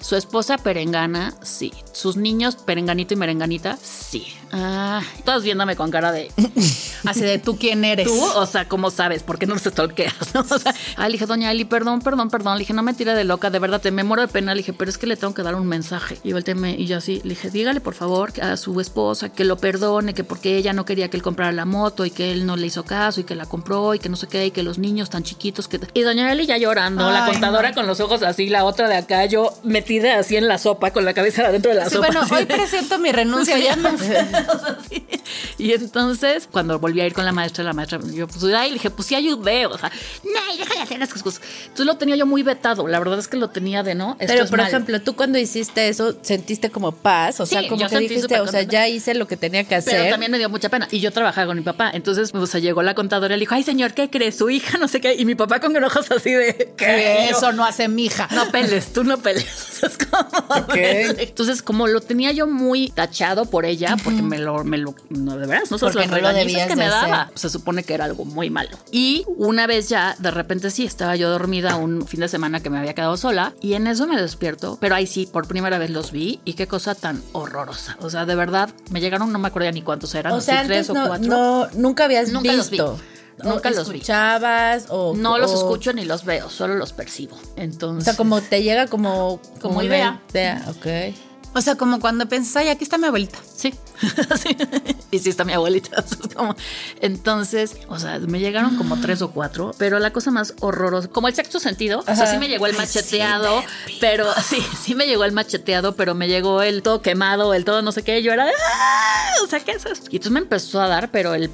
Su esposa perengana, sí. Sus niños perenganito y merenganita, sí. Ah, todos viéndome con cara de Así de tú quién eres. tú, o sea, ¿cómo sabes? ¿Por qué no nos stalkeas? ¿no? O sea, ah, le dije, doña Eli, perdón, perdón, perdón. Le dije, no me tire de loca, de verdad, te me muero de pena. Le dije, pero es que le tengo que dar un mensaje. Y volteéme, y yo así, le dije, dígale por favor a su esposa que lo perdone, que porque ella no quería que él comprara la moto y que él no le hizo caso y que la compró y que no sé qué, y que los niños tan chiquitos que. Y doña Eli ya llorando, la contadora no. con los ojos así, la otra de acá, yo metida así en la sopa, con la cabeza adentro de la Sí, sopa. bueno, hoy de- presento mi renuncia, ya no Y entonces, cuando volví a ir con la maestra, la maestra, yo pues, ay, le dije, pues sí ayudé, o sea, no, deja de hacer esas cosas. Entonces lo tenía yo muy vetado, la verdad es que lo tenía de no. esto Pero, es por mal. ejemplo, tú cuando hiciste eso, ¿sentiste como paz? O sea, como que dijiste, o sea, ya hice lo que tenía que hacer. Pero también me dio mucha pena. Y yo trabajaba con mi papá. Entonces, o sea, llegó la contadora y le dijo, ay, señor, ¿qué crees? Su hija, no sé qué. Y mi papá con ojos así de, ¿qué? Eso no hace mi hija. No peles, tú no peles. Entonces, como lo tenía yo muy tachado por ella, porque me lo, me lo, no, de veras, no sé, las no que me daba, se supone que era algo muy malo. Y una vez ya, de repente sí, estaba yo dormida un fin de semana que me había quedado sola y en eso me despierto, pero ahí sí, por primera vez los vi y qué cosa tan horrorosa. O sea, de verdad, me llegaron, no me acuerdo ni cuántos eran, o sea, tres o cuatro. No, nunca habías nunca visto. Nunca los escuchabas o no los escucho ni los veo, solo los percibo. Entonces, o sea, como te llega como como, idea. idea, ok. O sea, como cuando pensás, ay, aquí está mi abuelita. Sí. Y sí está mi abuelita. Entonces, o sea, me llegaron como tres o cuatro, pero la cosa más horrorosa, como el sexto sentido, o sea, sí me llegó el macheteado, pero sí, sí me llegó el macheteado, pero me llegó el todo quemado, el todo no sé qué. Yo era, ¡Ah! o sea, ¿qué es esto? Y entonces me empezó a dar, pero el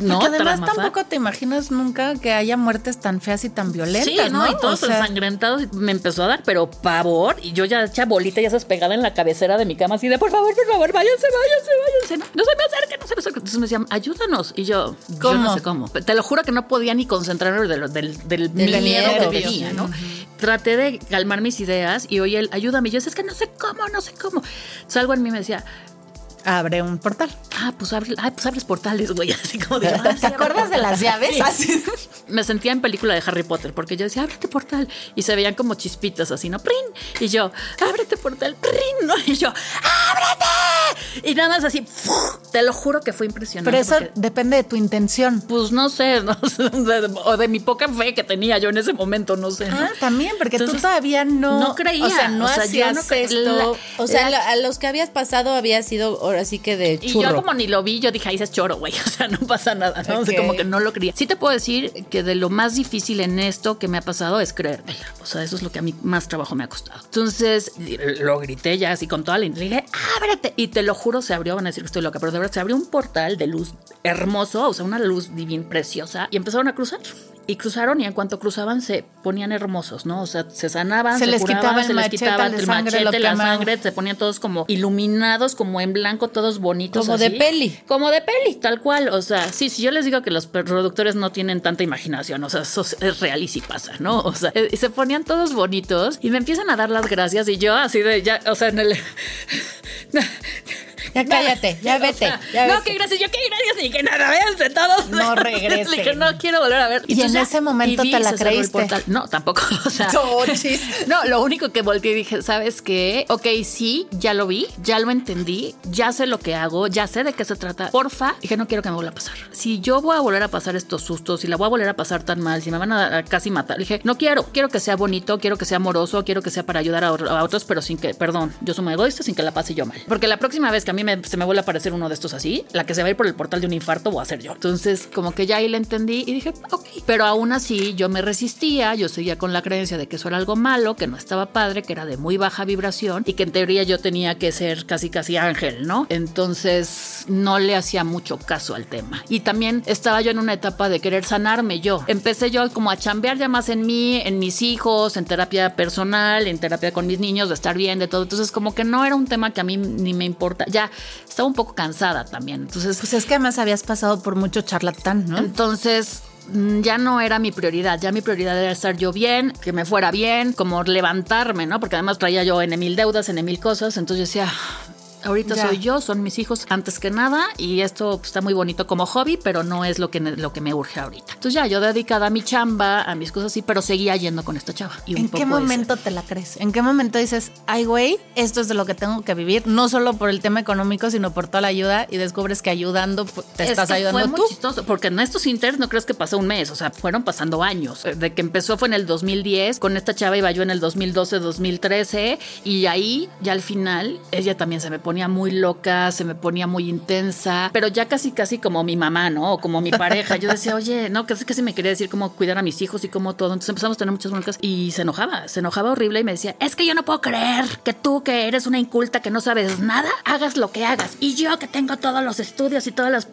no, Porque además tampoco te imaginas nunca que haya muertes tan feas y tan violentas, sí, ¿no? Y todos ensangrentados me empezó a dar, pero pavor. Y yo ya hecha bolita, ya se pegada en la cabecera de mi cama, así de por favor, por favor, váyanse, váyanse, váyanse. No, se me acerquen, no se me acerquen. Entonces me decían, ayúdanos. Y yo, ¿cómo? Yo no sé cómo. Te lo juro que no podía ni concentrarme del, del, del, miedo, que tenía, ¿no? Traté de calmar mis ideas y oye, él, ayúdame. Y yo, es que no sé cómo, no sé cómo. Salgo en mí y me decía, abre un portal. Ah, pues, abre, ah, pues abres portales, güey. Así como de, ¿Te acuerdas de las llaves? Me sentía en película de Harry Potter porque yo decía, ábrete portal. Y se veían como chispitas así, ¿no? ¡Prin! Y yo, ábrete portal, ¡prin! ¿no? Y yo, ¡ábrete! Y nada más así, te lo juro que fue impresionante. Pero eso depende de tu intención. Pues no sé, o de mi poca fe que tenía yo en ese momento, no sé. Ah, también, porque tú todavía no. No creía. O sea, no hacías esto. o sea, a los que habías pasado había sido así que de churro. Y yo como ni lo vi, yo dije, ahí es choro, güey. O sea, no pasa nada, ¿no? como que no lo creía. Sí te puedo decir que de lo más difícil en esto que me ha pasado es creérmela. O sea, eso es lo que a mí más trabajo me ha costado. Entonces, lo grité ya así con toda la inteligencia. Dije, ábrete. Y te lo juro, se abrió, van a decir que estoy loca, pero de verdad se abrió un portal de luz hermoso, o sea, una luz divina, preciosa, y empezaron a cruzar y cruzaron y en cuanto cruzaban se ponían hermosos, ¿no? O sea, se sanaban, se, les quitaba se les quitaba el machete, la sangre, se ponían todos como iluminados, como en blanco, todos bonitos. Como de peli. Como de peli, tal cual. O sea, sí, sí, yo les digo que los productores no tienen tanta imaginación, o sea, eso es real y sí pasa, ¿no? O sea, y se ponían todos bonitos y me empiezan a dar las gracias y yo así de ya, o sea, en el... Ya cállate, ya vete. No, qué gracias, yo qué gracias, ni que nada, véanse todos. No regrese. Dije, no quiero volver a ver. Y, en ese momento te la creíste. No, tampoco. O sea, no, lo único que volteé y dije, ¿sabes qué? Ok, sí, ya lo vi, ya lo entendí, ya sé lo que hago, ya sé de qué se trata. Porfa, dije, no quiero que me vuelva a pasar. Si yo voy a volver a pasar estos sustos, si la voy a volver a pasar tan mal, si me van a, casi matar, dije, no quiero, quiero que sea bonito, quiero que sea amoroso, quiero que sea para ayudar a, a otros, pero sin que, perdón, yo soy muy egoísta, sin que la pase yo mal. Porque la próxima vez que a mí se me vuelve a aparecer uno de estos así, la que se va a ir por el portal de un infarto voy a ser yo. Entonces, como que ya ahí le entendí y dije, ok. Pero aún así, yo me resistía, yo seguía con la creencia de que eso era algo malo, que no estaba padre, que era de muy baja vibración y que en teoría yo tenía que ser casi casi ángel, ¿no? Entonces, no le hacía mucho caso al tema. Y también estaba yo en una etapa de querer sanarme yo. Empecé yo como a chambear ya más en mí, en mis hijos, en terapia personal, en terapia con mis niños, de estar bien, de todo. Entonces, como que no era un tema que a mí ni me importa. Ya estaba un poco cansada también. Entonces, pues es que además habías pasado por mucho charlatán, ¿no? Entonces, mm, ya no era mi prioridad, ya mi prioridad era estar yo bien, que me fuera bien, como levantarme, ¿no? Porque además traía yo en mil deudas, en mil cosas, entonces yo decía, Ahorita soy yo, son mis hijos antes que nada y esto está muy bonito como hobby, pero no es lo que, lo que me urge ahorita. Entonces ya, yo dedicada a mi chamba, a mis cosas así, pero seguía yendo con esta chava. ¿En qué momento te la crees? ¿En qué momento dices, ay güey, esto es de lo que tengo que vivir? No solo por el tema económico, sino por toda la ayuda y descubres que ayudando te estás ayudando fue muy chistoso, porque en estos inters no crees que pasó un mes, o sea, fueron pasando años. De que empezó fue en el 2010, con esta chava iba yo en el 2012, 2013 y ahí ya al final ella también se me ponía muy loca se me ponía muy intensa, pero ya casi, casi como mi mamá, ¿no? O como mi pareja. Yo decía, oye, no, casi, casi me quería decir cómo cuidar a mis hijos y cómo todo. Entonces empezamos a tener muchas broncas y se enojaba, se enojaba horrible y me decía, es que yo no puedo creer que tú, que eres una inculta, que no sabes nada, hagas lo que hagas. Y yo, que tengo todos los estudios y todas las.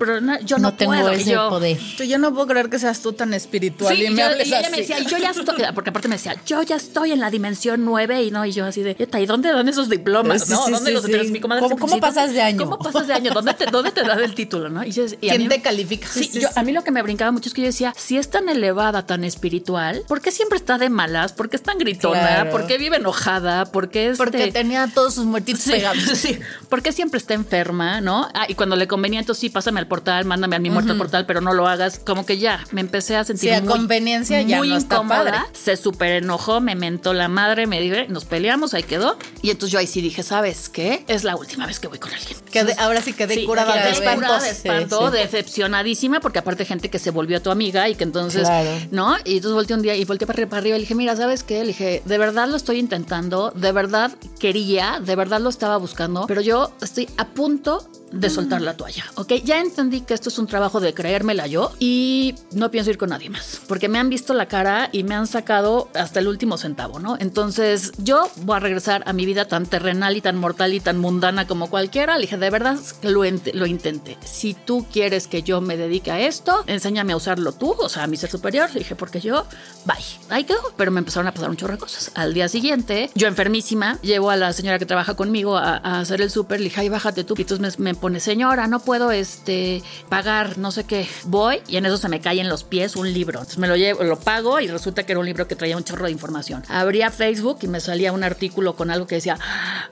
Yo no, tengo puedo. ese yo, poder. Yo no puedo creer que seas tú tan espiritual y me hables y ella me decía, yo ya estoy, porque aparte me decía, yo ya estoy en la dimensión 9 y no, y yo así de, ¿y dónde dan esos diplomas? ¿no? ¿Dónde los Mi comadre ¿Cómo, pasas de año? ¿Cómo pasas de año? ¿Dónde te, dónde te da el título, no? Y, ¿Quién te califica? Sí, yo, a mí lo que me brincaba mucho es que yo decía, si es tan elevada, tan espiritual, ¿por qué siempre está de malas? ¿Por qué es tan gritona? ¿Por qué vive enojada? ¿Por qué este... Porque tenía todos sus muertitos pegados. Sí, ¿por qué siempre está enferma, no? Ah, y cuando le convenía, entonces sí, pásame al portal, mándame a mi muerto al portal, pero no lo hagas. Como que ya, me empecé a sentir sí, a conveniencia ya muy no incómoda. Se súper enojó, me mentó la madre, me dijo, nos peleamos, ahí quedó. Y entonces yo ahí sí dije, ¿sabes qué? Es la última vez que voy con alguien. Ahora sí quedé curada de espanto. de espanto, decepcionadísima, porque aparte gente que se volvió tu amiga y que entonces, ¿no? Y entonces volteé un día y volteé para arriba, y le dije, mira, ¿sabes qué? Le dije, de verdad lo estoy intentando, de verdad quería, de verdad lo estaba buscando, pero yo estoy a punto de soltar la toalla, ¿ok? Ya entendí que esto es un trabajo de creérmela yo y no pienso ir con nadie más, porque me han visto la cara y me han sacado hasta el último centavo, ¿no? Entonces yo voy a regresar a mi vida tan terrenal y tan mortal y tan mundana como cualquiera. Le dije, de verdad, lo, lo intenté. Si tú quieres que yo me dedique a esto, enséñame a usarlo tú, o sea, a mi ser superior. Le dije, porque yo, bye. Ahí quedó, pero me empezaron a pasar un chorro de cosas. Al día siguiente, yo enfermísima, llevo a la señora que trabaja conmigo a, hacer el súper, le dije, ay, bájate tú. Y entonces me, me pone, señora, no puedo este, pagar, no sé qué. Voy y en eso se me cae en los pies un libro. Entonces me lo llevo, lo pago y resulta que era un libro que traía un chorro de información. Abría Facebook y me salía un artículo con algo que decía,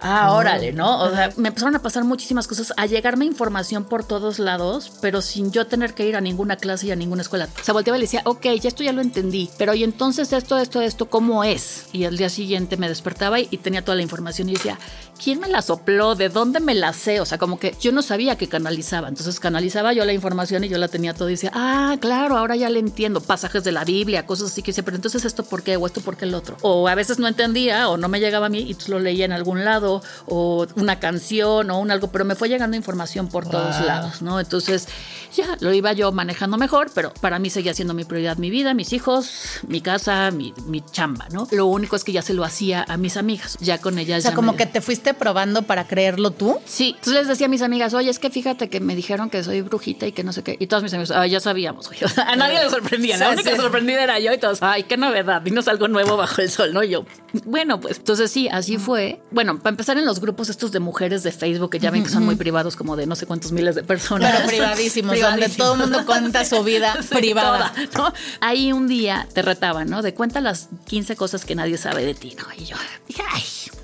ah, órale, ¿no? O sea, me empezaron a pasar muchísimas cosas, a llegarme información por todos lados, pero sin yo tener que ir a ninguna clase y a ninguna escuela. O sea, volteaba y le decía, ok, ya esto ya lo entendí, pero y entonces esto, esto, esto, ¿cómo es? Y el día siguiente me despertaba y, y tenía toda la información y decía, ¿quién me la sopló? ¿De dónde me la sé? O sea, como que yo no sabía que canalizaba. Entonces canalizaba yo la información y yo la tenía todo y decía, ah, claro, ahora ya le entiendo. Pasajes de la Biblia, cosas así que decía, pero entonces esto por qué o esto por qué el otro. O a veces no entendía o no me llegaba a mí y lo leía en algún lado o una canción o un algo, pero me fue llegando información por todos lados, ¿no? Entonces ya lo iba yo manejando mejor, pero para mí seguía siendo mi prioridad mi vida, mis hijos, mi casa, mi, mi chamba, ¿no? Lo único es que ya se lo hacía a mis amigas, ya con ellas. O sea, como que te fuiste probando para creerlo tú. Sí, entonces les decía a mis amigas, oye, es que fíjate que me dijeron que soy brujita y que no sé qué. Y todos mis amigos, ah, ya sabíamos, a nadie le sorprendía. La única sorprendida era yo y todos, ay, qué novedad, dinos algo nuevo bajo el sol, ¿no? yo, bueno, pues entonces sí, así fue. Bueno, para empezar en los grupos estos de mujeres de Facebook, que ya ven que son muy privados, como de no sé cuántos miles de personas. Pero privadísimos, donde todo el mundo cuenta su vida privada. ¿no? Ahí un día te retaban, ¿no? De cuenta las 15 cosas que nadie sabe de ti, ¿no? Y yo dije, ay,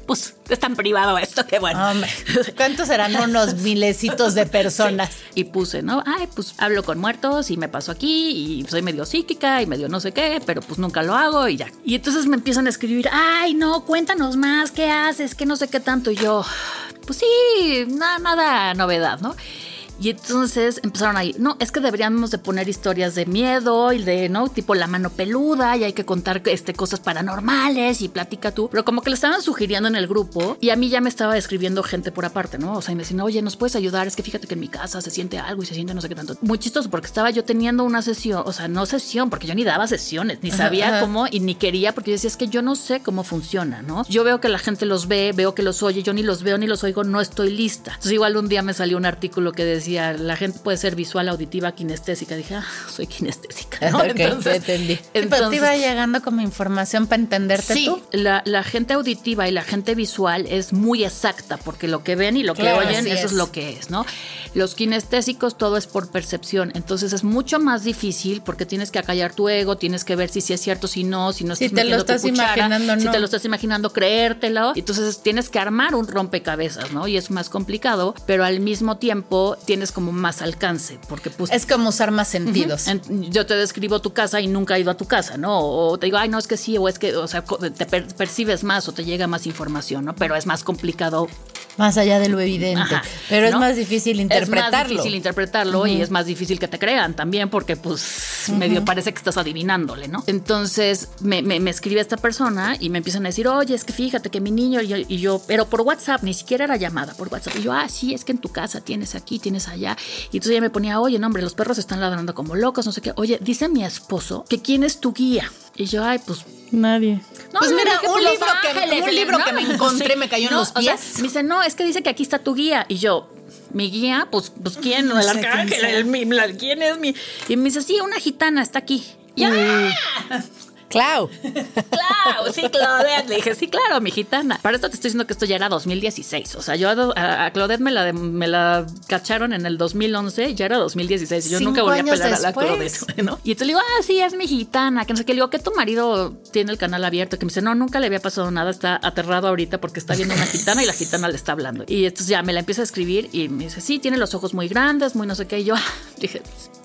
pues es tan privado esto que bueno. Hombre, ¿cuántos serán unos milecitos de personas? Y puse, ¿no? Ay, pues hablo con muertos y me paso aquí y soy medio psíquica y medio no sé qué, pero pues nunca lo hago y ya. Y entonces me empiezan a escribir, ay, no, cuéntanos más, ¿qué haces? ¿Qué no sé qué tanto? Y yo, pues sí, nada, nada novedad, ¿no? Y entonces empezaron ahí, no, es que deberíamos de poner historias de miedo y de, ¿no? Tipo la mano peluda y hay que contar este, cosas paranormales y platica tú. Pero como que le estaban sugiriendo en el grupo y a mí ya me estaba escribiendo gente por aparte, ¿no? O sea, y me decían, oye, ¿nos puedes ayudar? Es que fíjate que en mi casa se siente algo y se siente no sé qué tanto. Muy chistoso porque estaba yo teniendo una sesión, o sea, no sesión, porque yo ni daba sesiones, ni sabía cómo y ni quería porque yo decía, es que yo no sé cómo funciona, ¿no? Yo veo que la gente los ve, veo que los oye, yo ni los veo ni los oigo, no estoy lista. Entonces igual un día me salió un artículo que decía, la gente puede ser visual, auditiva, kinestésica. Dije, ah, soy kinestésica. ¿no? entonces, entendí. Entonces, te iba llegando como información para entenderte sí, tú. La, la gente auditiva y la gente visual es muy exacta porque lo que ven y lo que oyen, eso es. lo que es, ¿no? Los kinestésicos todo es por percepción, entonces es mucho más difícil porque tienes que acallar tu ego, tienes que ver si sí es cierto, si no, si no si te lo estás imaginando, si te lo estás imaginando, creértelo. Entonces tienes que armar un rompecabezas, ¿no? Y es más complicado, pero al mismo tiempo tienes como más alcance, porque pues... Es como usar más sentidos. yo te describo tu casa y nunca he ido a tu casa, ¿no? O te digo, ay, no, es que sí, o es que, o sea, te percibes más o te llega más información, ¿no? Pero es más complicado. Más allá de lo evidente. pero es más difícil interpretarlo. Es más difícil interpretarlo y es más difícil que te crean también, porque pues medio parece que estás adivinándole, ¿no? Entonces me, me, escribe esta persona y me empiezan a decir, oye, es que fíjate que mi niño y y yo, pero por WhatsApp, ni siquiera era llamada por WhatsApp. Y yo, ah, sí, es que en tu casa tienes aquí, tienes allá. Y entonces ella me ponía, oye, no, hombre, los perros están ladrando como locos, no sé qué. Oye, dice mi esposo que quién es tu guía. Y yo, ay, pues Nadie. pues mira, un, libro que, un libro que me encontré me cayó en los pies. me dice, no, es que dice que aquí está tu guía. Y yo, mi guía, pues, pues ¿quién? No, el arcángel, ¿quién es mi? Y me dice, sí, una gitana está aquí. ¡Ya! Clau. Clau, sí, Claudette. Le dije, sí, claro, mi gitana. Para esto te estoy diciendo que esto ya era 2016. O sea, yo a, a Claudette me la, me la cacharon en el 2011, ya era 2016. Yo nunca volví a pelar a la Claudette, ¿no? Y entonces le digo, ah, sí, es mi gitana. Que no sé qué. Le digo, que tu marido tiene el canal abierto. Que me dice, no, nunca le había pasado nada. Está aterrado ahorita porque está viendo una gitana y la gitana le está hablando. Y entonces ya me la empieza a escribir y me dice, sí, tiene los ojos muy grandes, muy no sé qué. Y yo dije,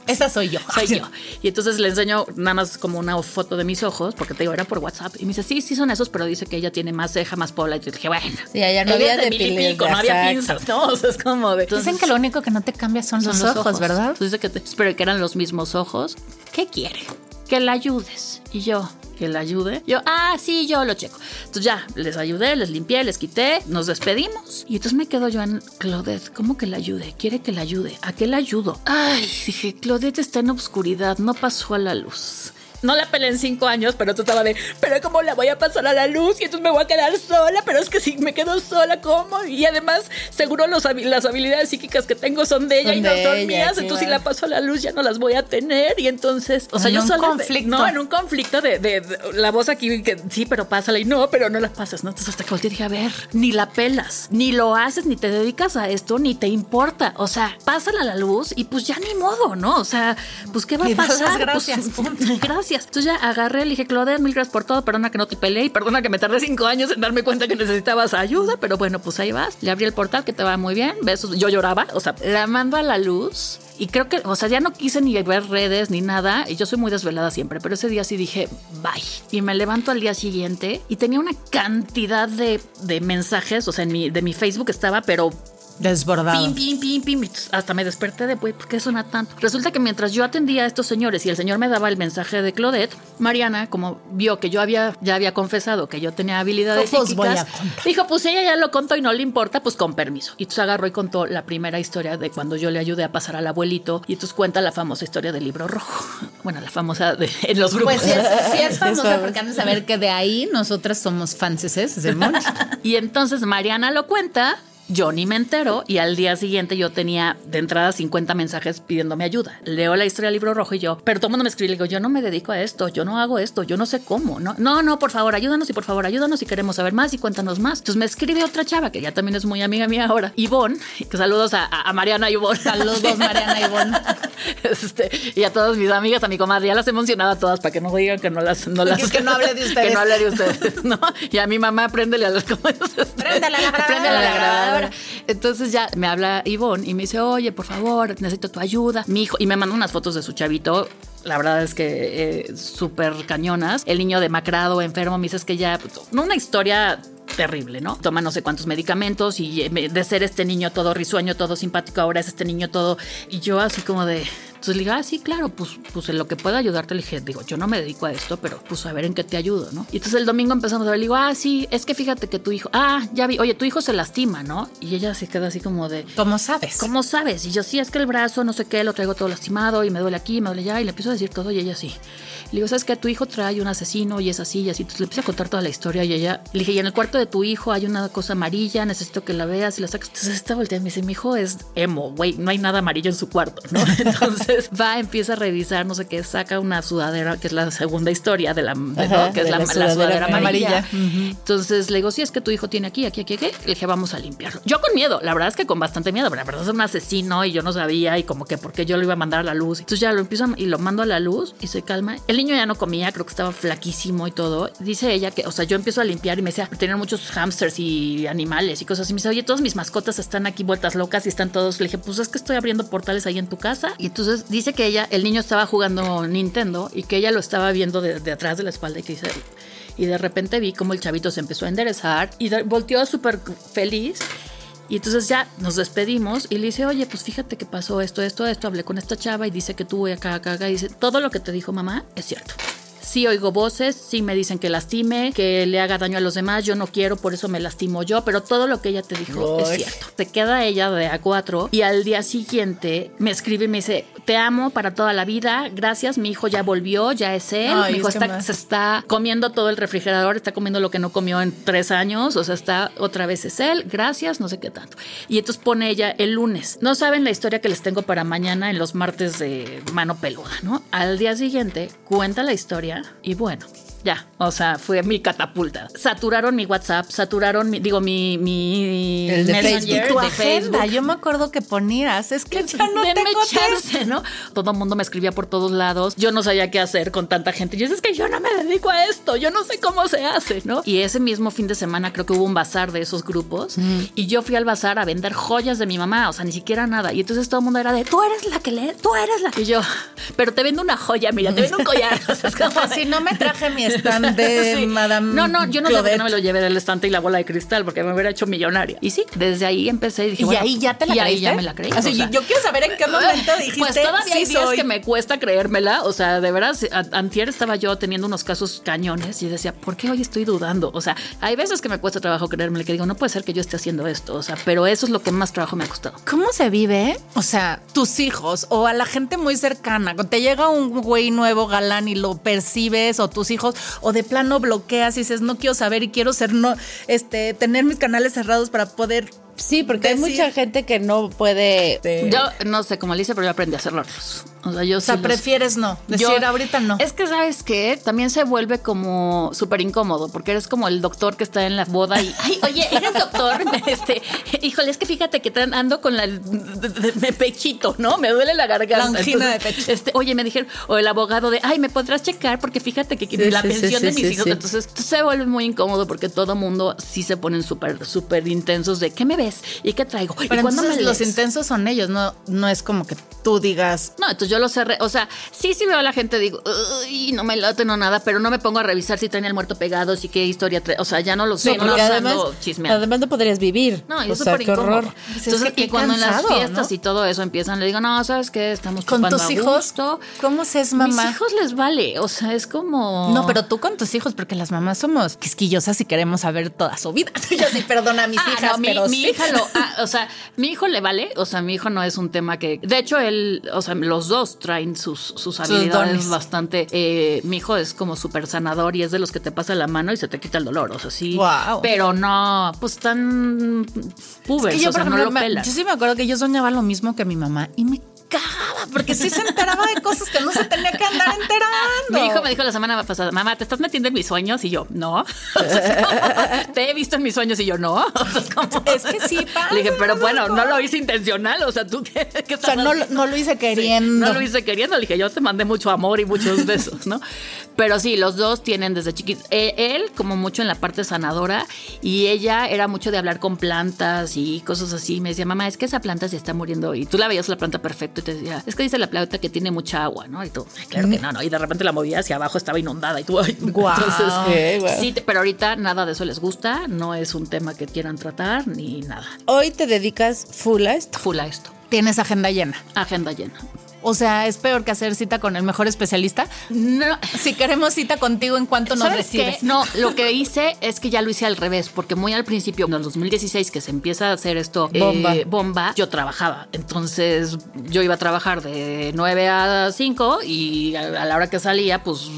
esa soy yo. Soy yo. Y entonces le enseño nada más como una foto de mis ojos, porque te digo, era por WhatsApp. Y me dice, sí, sí son esos, pero dice que ella tiene más ceja, más pola. Y yo dije, bueno. Sí, allá no había de, pico, no había pinzas, ¿no? O sea, es como de. Dicen que lo único que no te cambia son, los, ojos, ¿verdad? Entonces dice que te, espero que eran los mismos ojos. ¿Qué quiere? Que la ayudes. Y yo, que la ayude. Yo, ah, sí, yo lo checo. Entonces ya, les ayudé, les limpié, les quité, nos despedimos. Y entonces me quedo yo en Claudette, ¿cómo que la ayude? ¿Quiere que la ayude? ¿A qué la ayudo? Ay, dije, Claudette está en obscuridad, no pasó a la luz no la peleé en cinco años, pero tú estaba de, pero ¿cómo la voy a pasar a la luz? Y entonces me voy a quedar sola, pero es que si me quedo sola, ¿cómo? Y además, seguro los, las habilidades psíquicas que tengo son de ella y no son mías, entonces si la paso a la luz ya no las voy a tener. Y entonces, o sea, en yo un conflicto. no, en un conflicto de, la voz aquí que sí, pero pásala y no, pero no la pasas, ¿no? Entonces hasta que volteé dije, a ver, ni la pelas, ni lo haces, ni te dedicas a esto, ni te importa. O sea, pásala a la luz y pues ya ni modo, ¿no? O sea, pues ¿qué va a pasar? Gracias. Pues, gracias. Entonces ya agarré, le dije, Claudia, mil gracias por todo, perdona que no te peleé y perdona que me tardé cinco años en darme cuenta que necesitabas ayuda, pero bueno, pues ahí vas. Le abrí el portal, que te va muy bien, besos. Yo lloraba, o sea, la mando a la luz y creo que, o sea, ya no quise ni ver redes ni nada. Y yo soy muy desvelada siempre, pero ese día sí dije, bye. Y me levanto al día siguiente y tenía una cantidad de, de mensajes, o sea, en mi, de mi Facebook estaba, pero Desbordado. Pim, pim, pim, pim. Hasta me desperté de, ¿por qué suena tanto? Resulta que mientras yo atendía a estos señores y el señor me daba el mensaje de Claudette, Mariana, como vio que yo había, ya había confesado que yo tenía habilidades pues psíquicas, dijo, pues ella ya lo contó y no le importa, pues con permiso. Y entonces agarró y contó la primera historia de cuando yo le ayudé a pasar al abuelito y entonces cuenta la famosa historia del libro rojo. Bueno, la famosa de, en los grupos. Pues sí es, es famosa porque han de saber que de ahí nosotras somos fanses del mundo. y entonces Mariana lo cuenta yo ni me entero y al día siguiente yo tenía de entrada 50 mensajes pidiéndome ayuda. Leo la historia del libro rojo y yo, pero todo el mundo me escribe y digo, yo no me dedico a esto, yo no hago esto, yo no sé cómo. No, no, no, por favor, ayúdanos y por favor, ayúdanos y queremos saber más y cuéntanos más. Entonces me escribe otra chava que ya también es muy amiga mía ahora, Ivonne, que saludos a, a Mariana y Ivonne. Saludos Mariana y Ivonne. Este, y a todas mis amigas, a mi comadre, ya las he mencionado a todas para que no digan que no las... No las que no hable de ustedes. Que no hable de ustedes, ¿no? Y a mi mamá, préndele a las... Préndele a la. Préndele a la. Entonces ya me habla Ivonne y me dice, oye, por favor, necesito tu ayuda. Mi hijo, y me manda unas fotos de su chavito la verdad es que eh, súper cañonas. El niño demacrado, enfermo, me dices que ya, no una historia terrible, ¿no? Toma no sé cuántos medicamentos y eh, de ser este niño todo risueño, todo simpático, ahora es este niño todo. Y yo así como de, entonces le dije, ah, sí, claro, pues, pues en lo que pueda ayudarte, le dije, digo, yo no me dedico a esto, pero pues a ver en qué te ayudo, ¿no? Y entonces el domingo empezamos a ver, le digo, ah, sí, es que fíjate que tu hijo, ah, ya vi, oye, tu hijo se lastima, ¿no? Y ella se queda así como de... ¿Cómo sabes? ¿Cómo sabes? Y yo, sí, es que el brazo, no sé qué, lo traigo todo lastimado y me duele aquí, me duele allá, y le empiezo a decir todo y ella sí. Le digo, ¿sabes qué? Tu hijo trae un asesino y es así y así. Entonces le empiezo a contar toda la historia y ella le dije, y en el cuarto de tu hijo hay una cosa amarilla, necesito que la veas y la sacas. Entonces está volteando y me dice, mi hijo es emo, güey, no hay nada amarillo en su cuarto, ¿no? Entonces va, empieza a revisar, no sé qué, saca una sudadera, que es la segunda historia de la, que es la, sudadera, amarilla. Entonces le digo, sí, es que tu hijo tiene aquí, aquí, aquí, aquí. Le dije, vamos a limpiarlo. Yo con miedo, la verdad es que con bastante miedo, pero la verdad es un asesino y yo no sabía y como que porque yo lo iba a mandar a la luz. Entonces ya lo empiezo y lo mando a la luz y se calma. El niño ya no comía, creo que estaba flaquísimo y todo. Dice ella que, o sea, yo empiezo a limpiar y me decía, tener muchos hamsters y animales y cosas así. Me dice, oye, todas mis mascotas están aquí vueltas locas y están todos. Le dije, pues es que estoy abriendo portales ahí en tu casa. Y entonces dice que ella, el niño estaba jugando Nintendo y que ella lo estaba viendo de, atrás de la espalda y que dice, y de repente vi como el chavito se empezó a enderezar y volteó súper feliz. Y entonces ya nos despedimos y le dice, oye, pues fíjate que pasó esto, esto, esto, hablé con esta chava y dice que tú acá, acá, acá, y dice, todo lo que te dijo mamá es cierto. Sí oigo voces, sí me dicen que lastime, que le haga daño a los demás, yo no quiero, por eso me lastimo yo, pero todo lo que ella te dijo es cierto. Se queda ella de a cuatro y al día siguiente me escribe y me dice, te amo para toda la vida, gracias, mi hijo ya volvió, ya es él, mi hijo está, se está comiendo todo el refrigerador, está comiendo lo que no comió en tres años, o sea, está otra vez es él, gracias, no sé qué tanto. Y entonces pone ella el lunes. No saben la historia que les tengo para mañana en los martes de mano peluda, ¿no? Al día siguiente cuenta la historia y bueno, ya, o sea, fue mi catapulta. Saturaron mi WhatsApp, saturaron mi, digo, mi, mi El de Tu de agenda, Facebook. yo me acuerdo que ponías, es que ya no Denme tengo chance. ¿no? Todo el mundo me escribía por todos lados. Yo no sabía qué hacer con tanta gente. Yo es que yo no me dedico a esto. Yo no sé cómo se hace, ¿no? Y ese mismo fin de semana creo que hubo un bazar de esos grupos y yo fui al bazar a vender joyas de mi mamá, o sea, ni siquiera nada. Y entonces todo el mundo era de, tú eres la que lee, tú eres la. Y yo, pero te vendo una joya, mira, te vendo un collar. O sea, es como Si no me traje mi stand de Sí. Madame No, no, yo no sé por qué no me lo llevé del estante y la bola de cristal, porque me hubiera hecho millonaria. Y sí, desde ahí empecé y dije, ¿Y bueno, ahí ya te la y ahí ya me la creí. Así, o sea, yo quiero saber en qué momento dijiste, Pues todavía hay "Sí días soy". que me cuesta creérmela. O sea, de veras, antier estaba yo teniendo unos casos cañones y decía, ¿por qué hoy estoy dudando? O sea, hay veces que me cuesta trabajo creérmela, que digo, no puede ser que yo esté haciendo esto. O sea, pero eso es lo que más trabajo me ha costado. ¿Cómo se vive? O sea, tus hijos o a la gente muy cercana. Te llega un güey nuevo galán y lo percibes o tus hijos o de plano bloqueas y dices, no quiero saber y quiero ser, no, este, tener mis canales cerrados para poder... Sí, porque hay mucha gente que no puede. Yo no sé cómo le hice, pero yo aprendí a hacerlos. O sea, yo O sea, sí los- prefieres no. Decir, Yo- ahorita no. Es que, ¿sabes qué? También se vuelve como súper incómodo, porque eres como el doctor que está en la boda y, ay, oye, eres doctor, este, híjole, es que fíjate que ando con la, de, pechito, ¿no? Me duele la garganta. La angina Entonces, de pecho. Este, oye, me dijeron, o el abogado de, ay, ¿me podrás checar? Porque fíjate que Sí, la sí, pensión de mis hijos, entonces se vuelve muy incómodo porque todo mundo sí se ponen súper, súper intensos de, ¿qué me ves? ¿Y qué traigo? ¿Y Pero cuándo entonces me los lees? intensos son ellos, no, no es como que tú digas, No, entonces yo lo cerré. O sea, sí, sí veo a la gente, digo, y no me late, no nada, pero no me pongo a revisar si traen el muerto pegado, si qué historia trae. O sea, ya no lo sé, no los porque además, ando chismeando. además no podrías vivir. No, es súper horror. Pues es Entonces, que y cuando en las fiestas ¿no? y todo eso empiezan, le digo, no, ¿sabes qué? Estamos con tus hijos, gusto. ¿cómo se es mamá? Mis hijos les vale, o sea, es como... No, pero tú con tus hijos, porque las mamás somos quisquillosas y queremos saber toda su vida. Yo sí, perdona a mis Ah, hijas, no, mi, pero mi sí. hija lo, ah, o sea, mi hijo le vale, o sea, mi hijo no es un tema que, de hecho, él, o sea, los dos traen sus, sus habilidades bastante, eh, mi hijo es como súper sanador y es de los que te pasa la mano y se te quita el dolor, o sea, sí, pero no, pues tan pubers, Es que yo, o sea, por no lo me- pelan. yo sí me acuerdo que yo soñaba lo mismo que mi mamá y me cagaba porque sí se enteraba de cosas que no se tenía que andar enterando. Mi hijo me dijo la semana pasada, mamá, ¿te estás metiendo en mis sueños? Y yo, no. O sea, Te he visto en mis sueños y yo, no. O sea, es, que sí pasa, Le dije, pero no bueno, no lo hice intencional. O sea, ¿tú qué, qué O sea, no, lo- no lo hice queriendo. no lo hice queriendo, le dije, yo te mandé mucho amor y muchos besos, ¿no? Pero sí, los dos tienen desde chiquitos. Eh, él, como mucho en la parte sanadora, y ella era mucho de hablar con plantas y cosas así. Me decía, mamá, es que esa planta se está muriendo. Y tú la veías la planta perfecto y te decía, es que dice la planta que tiene mucha agua, ¿no? Y tú, "Ay, claro que no, ¿no? Y de repente la movías hacia abajo estaba inundada y tú, ay, Guau. Sí, guau. sí, pero ahorita nada de eso les gusta, no es un tema que quieran tratar ni nada. Hoy te dedicas full a esto. Full a esto. Tienes agenda llena. Agenda llena. O sea, es peor que hacer cita con el mejor especialista. No, Si queremos cita contigo, ¿en cuánto nos recibes? No, lo que hice es que ya lo hice al revés, porque muy al principio, en el 2016, que se empieza a hacer esto eh, Bomba. bomba, yo trabajaba. Entonces, yo iba a trabajar de 9 a 5 y a, a la hora que salía, pues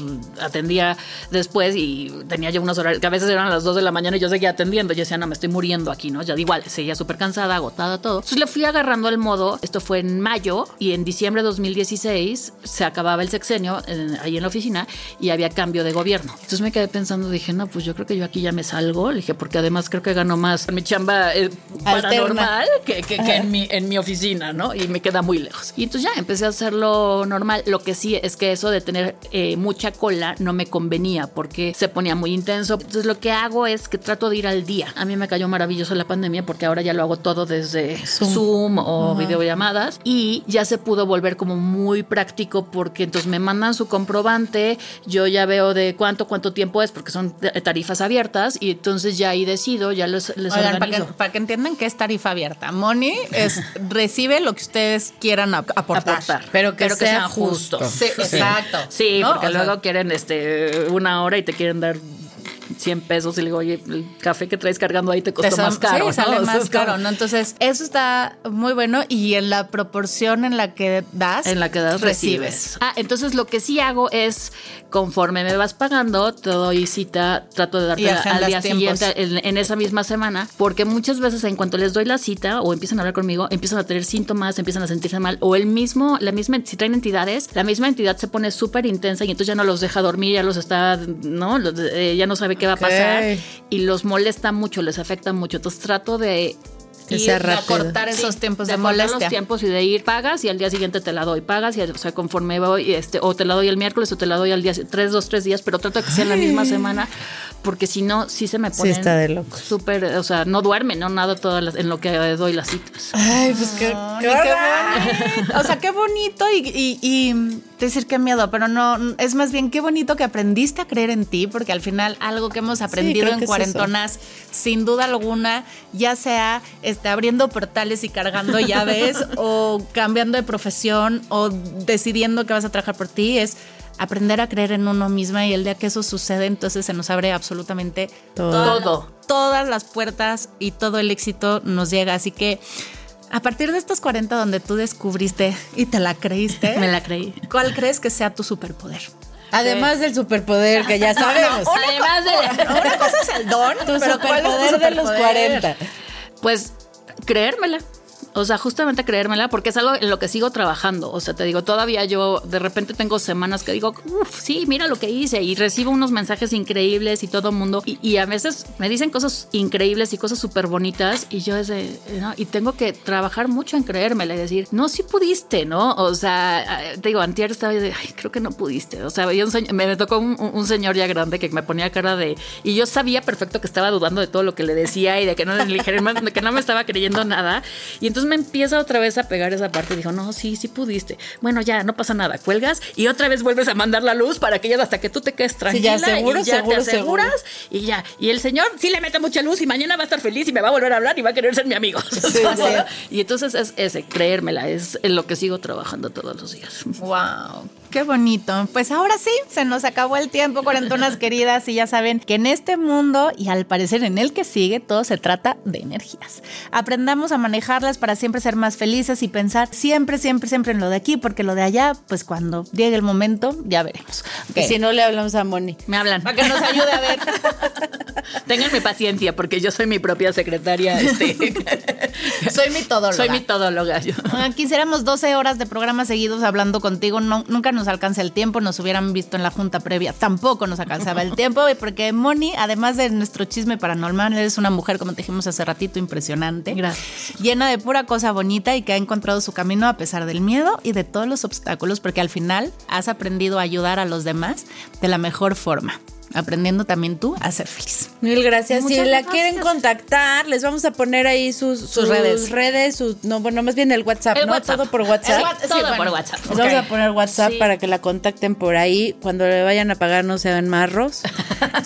atendía después y tenía yo unos horarios que a veces eran las 2 de la mañana y yo seguía atendiendo. Yo decía, no, me estoy muriendo aquí, ¿no? Ya igual, seguía súper cansada, agotada, todo. Entonces le fui agarrando el modo. Esto fue en mayo y en diciembre de 2016 se acababa el sexenio en- ahí en la oficina y había cambio de gobierno. Entonces me quedé pensando, dije, no, pues yo creo que yo aquí ya me salgo. Le dije, porque además creo que gano más en mi chamba eh, paranormal que, que- que en, mi, en mi oficina, ¿no? Y me queda muy lejos. Y entonces ya empecé a hacerlo normal. Lo que sí es que eso de tener eh, mucha cola no me convenía porque se ponía muy intenso. Entonces lo que hago es que trato de ir al día. A mí me cayó maravilloso la pandemia porque ahora ya lo hago todo desde Zoom, o videollamadas y ya se pudo volver como muy práctico porque entonces me mandan su comprobante, yo ya veo de cuánto, cuánto tiempo es porque son eh, tarifas abiertas y entonces ya ahí decido, ya les, les Oigan, para que, organizo. para que entiendan que es tarifa abierta. Money es recibe lo que ustedes quieran ap- aportar. aportar, Pero que sea sean justo. Sí, exacto. Sí, ¿No? porque O sea, luego quieren este una hora y te quieren dar 100 pesos y le digo, oye, el café que traes cargando ahí te costó Te más caro. sí, ¿no? sale O sea, más caro, ¿no? Entonces, eso está muy bueno y en la proporción en la que das, En la que das, recibes. Ah, entonces lo que sí hago es, conforme me vas pagando, te doy cita, trato de darte al día tiempos. siguiente, en, en esa misma semana, porque muchas veces en cuanto les doy la cita o empiezan a hablar conmigo, empiezan a tener síntomas, empiezan a sentirse mal, o el mismo, la misma, si traen entidades, la misma entidad se pone súper intensa y entonces ya no los deja dormir, ya los está, ¿no? Eh, ya no sabe qué va a pasar y los molesta mucho, les afecta mucho. Entonces trato de Que ir sea a cortar esos tiempos de, de molestia. los tiempos y de ir pagas y al día siguiente te la doy pagas y o sea conforme voy este o te la doy el miércoles o te la doy al día tres dos tres días pero trato de que sea en la misma semana porque si no sí se me Sí pone está de locos. súper o sea no duerme no nada todas las, en lo que doy las citas Ay, pues qué, bonito. O sea, qué bonito y, y- y decir qué miedo, pero no, es más bien qué bonito que aprendiste a creer en ti, porque al final algo que hemos aprendido en es cuarentonas, sin duda alguna, ya sea este, abriendo portales y cargando llaves o cambiando de profesión o decidiendo que vas a trabajar por ti, es aprender a creer en uno misma y el día que eso sucede, entonces se nos abre absolutamente Todo. todas, Todo. todas las puertas y todo el éxito nos llega. Así que a partir de estos 40 donde tú descubriste y te la creíste, me la creí ¿cuál crees que sea tu superpoder? Además del superpoder que ya sabemos. además de Una cosa es el don, tu pero ¿cuál es tu superpoder de los superpoder? 40. pues creérmela. O sea, justamente creérmela, porque es algo en lo que sigo trabajando. O sea, te digo, todavía yo de repente tengo semanas que digo, uff, sí, mira lo que hice. Y recibo unos mensajes increíbles y todo mundo. Y, a veces me dicen cosas increíbles y cosas súper bonitas. Y yo es de, ¿no? Y tengo que trabajar mucho en creérmela y decir, no, sí pudiste, ¿no? O sea, te digo, antier estaba de, ay, creo que no pudiste. O sea, un señor- me, tocó un, un señor ya grande que me ponía cara de. Y yo sabía perfecto que estaba dudando de todo lo que le decía y de que no, de que no me estaba creyendo nada. Y entonces me empieza otra vez a pegar esa parte y dijo, no, sí, sí pudiste. Bueno, ya, no pasa nada. Cuelgas y otra vez vuelves a mandar la luz para que ya hasta que tú te quedes tranquila seguro, y ya seguro, te aseguras y ya. Y el señor sí le mete mucha luz y mañana va a estar feliz y me va a volver a hablar y va a querer ser mi amigo. Y entonces es ese, creérmela, es en lo que sigo trabajando todos los días. Wow, qué bonito. Pues ahora sí, se nos acabó el tiempo, cuarentonas queridas, y ya saben que en este mundo y al parecer en el que sigue, todo se trata de energías. Aprendamos a manejarlas para siempre ser más felices y pensar siempre, siempre, siempre en lo de aquí, porque lo de allá, pues cuando llegue el momento, ya veremos. Y si no le hablamos a Moni. Me hablan. Para que nos ayude a ver. Ténganme paciencia porque yo soy mi propia secretaria. Este, Soy mi todóloga. soy mi todóloga. yo. Ah, Quisiéramos 12 horas de programas seguidos hablando contigo. No, nunca nos alcanza el tiempo. Nos hubieran visto en la junta previa. Tampoco nos alcanzaba el tiempo. Porque Moni, además de nuestro chisme paranormal, eres una mujer, como te dijimos hace ratito, impresionante. Gracias. Llena de pura cosa bonita y que ha encontrado su camino a pesar del miedo y de todos los obstáculos. Porque al final has aprendido a ayudar a los demás de la mejor forma. Aprendiendo también tú a ser feliz. Mil gracias. si la gracias. quieren contactar, les vamos a poner ahí sus, sus, redes. redes, sus, no, bueno, más bien el WhatsApp, El ¿no? WhatsApp. Todo por WhatsApp. Todo bueno. por WhatsApp. Les vamos a poner WhatsApp Sí. para que la contacten por ahí. Cuando le vayan a pagar no sean marros.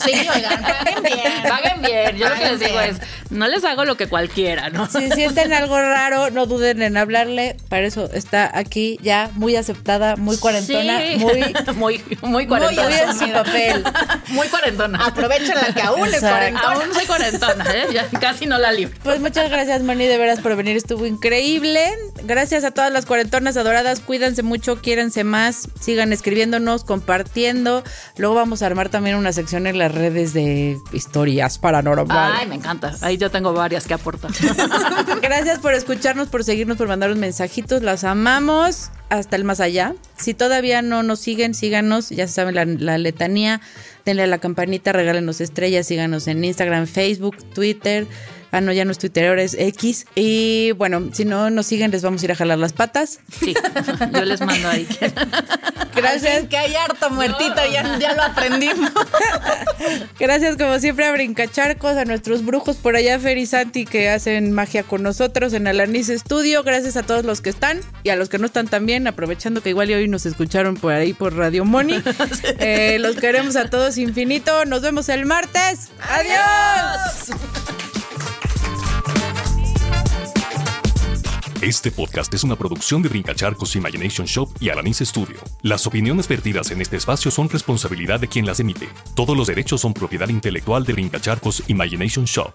Sí, oigan, paguen bien. Paguen bien. Yo lo que les digo bien. es, no les hago lo que cualquiera, ¿no? Si sienten algo raro, no duden en hablarle. Para eso está aquí ya muy aceptada, muy cuarentona, Sí. muy, muy, muy muy cuarentona. en su papel. Muy cuarentona. Aprovechen la que aún es cuarentona. Aún soy cuarentona, ¿eh? Ya casi no la libro. Pues muchas gracias, Moni, de veras por venir. Estuvo increíble. Gracias a todas las cuarentonas adoradas. Cuídense mucho, quiérense más. Sigan escribiéndonos, compartiendo. Luego vamos a armar también una sección en las redes de historias paranormales. Ay, me encanta. Ahí yo tengo varias que aportar. Gracias por escucharnos, por seguirnos, por mandarnos mensajitos. Las amamos hasta el más allá. Si todavía no nos siguen, síganos. Ya se saben la, la letanía. Denle a la campanita, regálenos estrellas. Síganos en Instagram, Facebook, Twitter. Ah, no, ya no es Twitter, ahora es X. Y bueno, si no nos siguen, les vamos a ir a jalar las patas. Sí, yo les mando ahí. Gracias. que hay harto muertito, ya, ya lo aprendimos. Gracias, como siempre, a Brincacharcos, a nuestros brujos por allá, Fer y Santi, que hacen magia con nosotros en Alanis Studio. Gracias a todos los que están y a los que no están también, aprovechando que igual y hoy nos escucharon por ahí por Radio Moni. Eh, los queremos a todos infinito. Nos vemos el martes. ¡Adiós! Este podcast es una producción de Brincacharcos Imagination Shop y Alanis Studio. Las opiniones vertidas en este espacio son responsabilidad de quien las emite. Todos los derechos son propiedad intelectual de Brincacharcos Imagination Shop.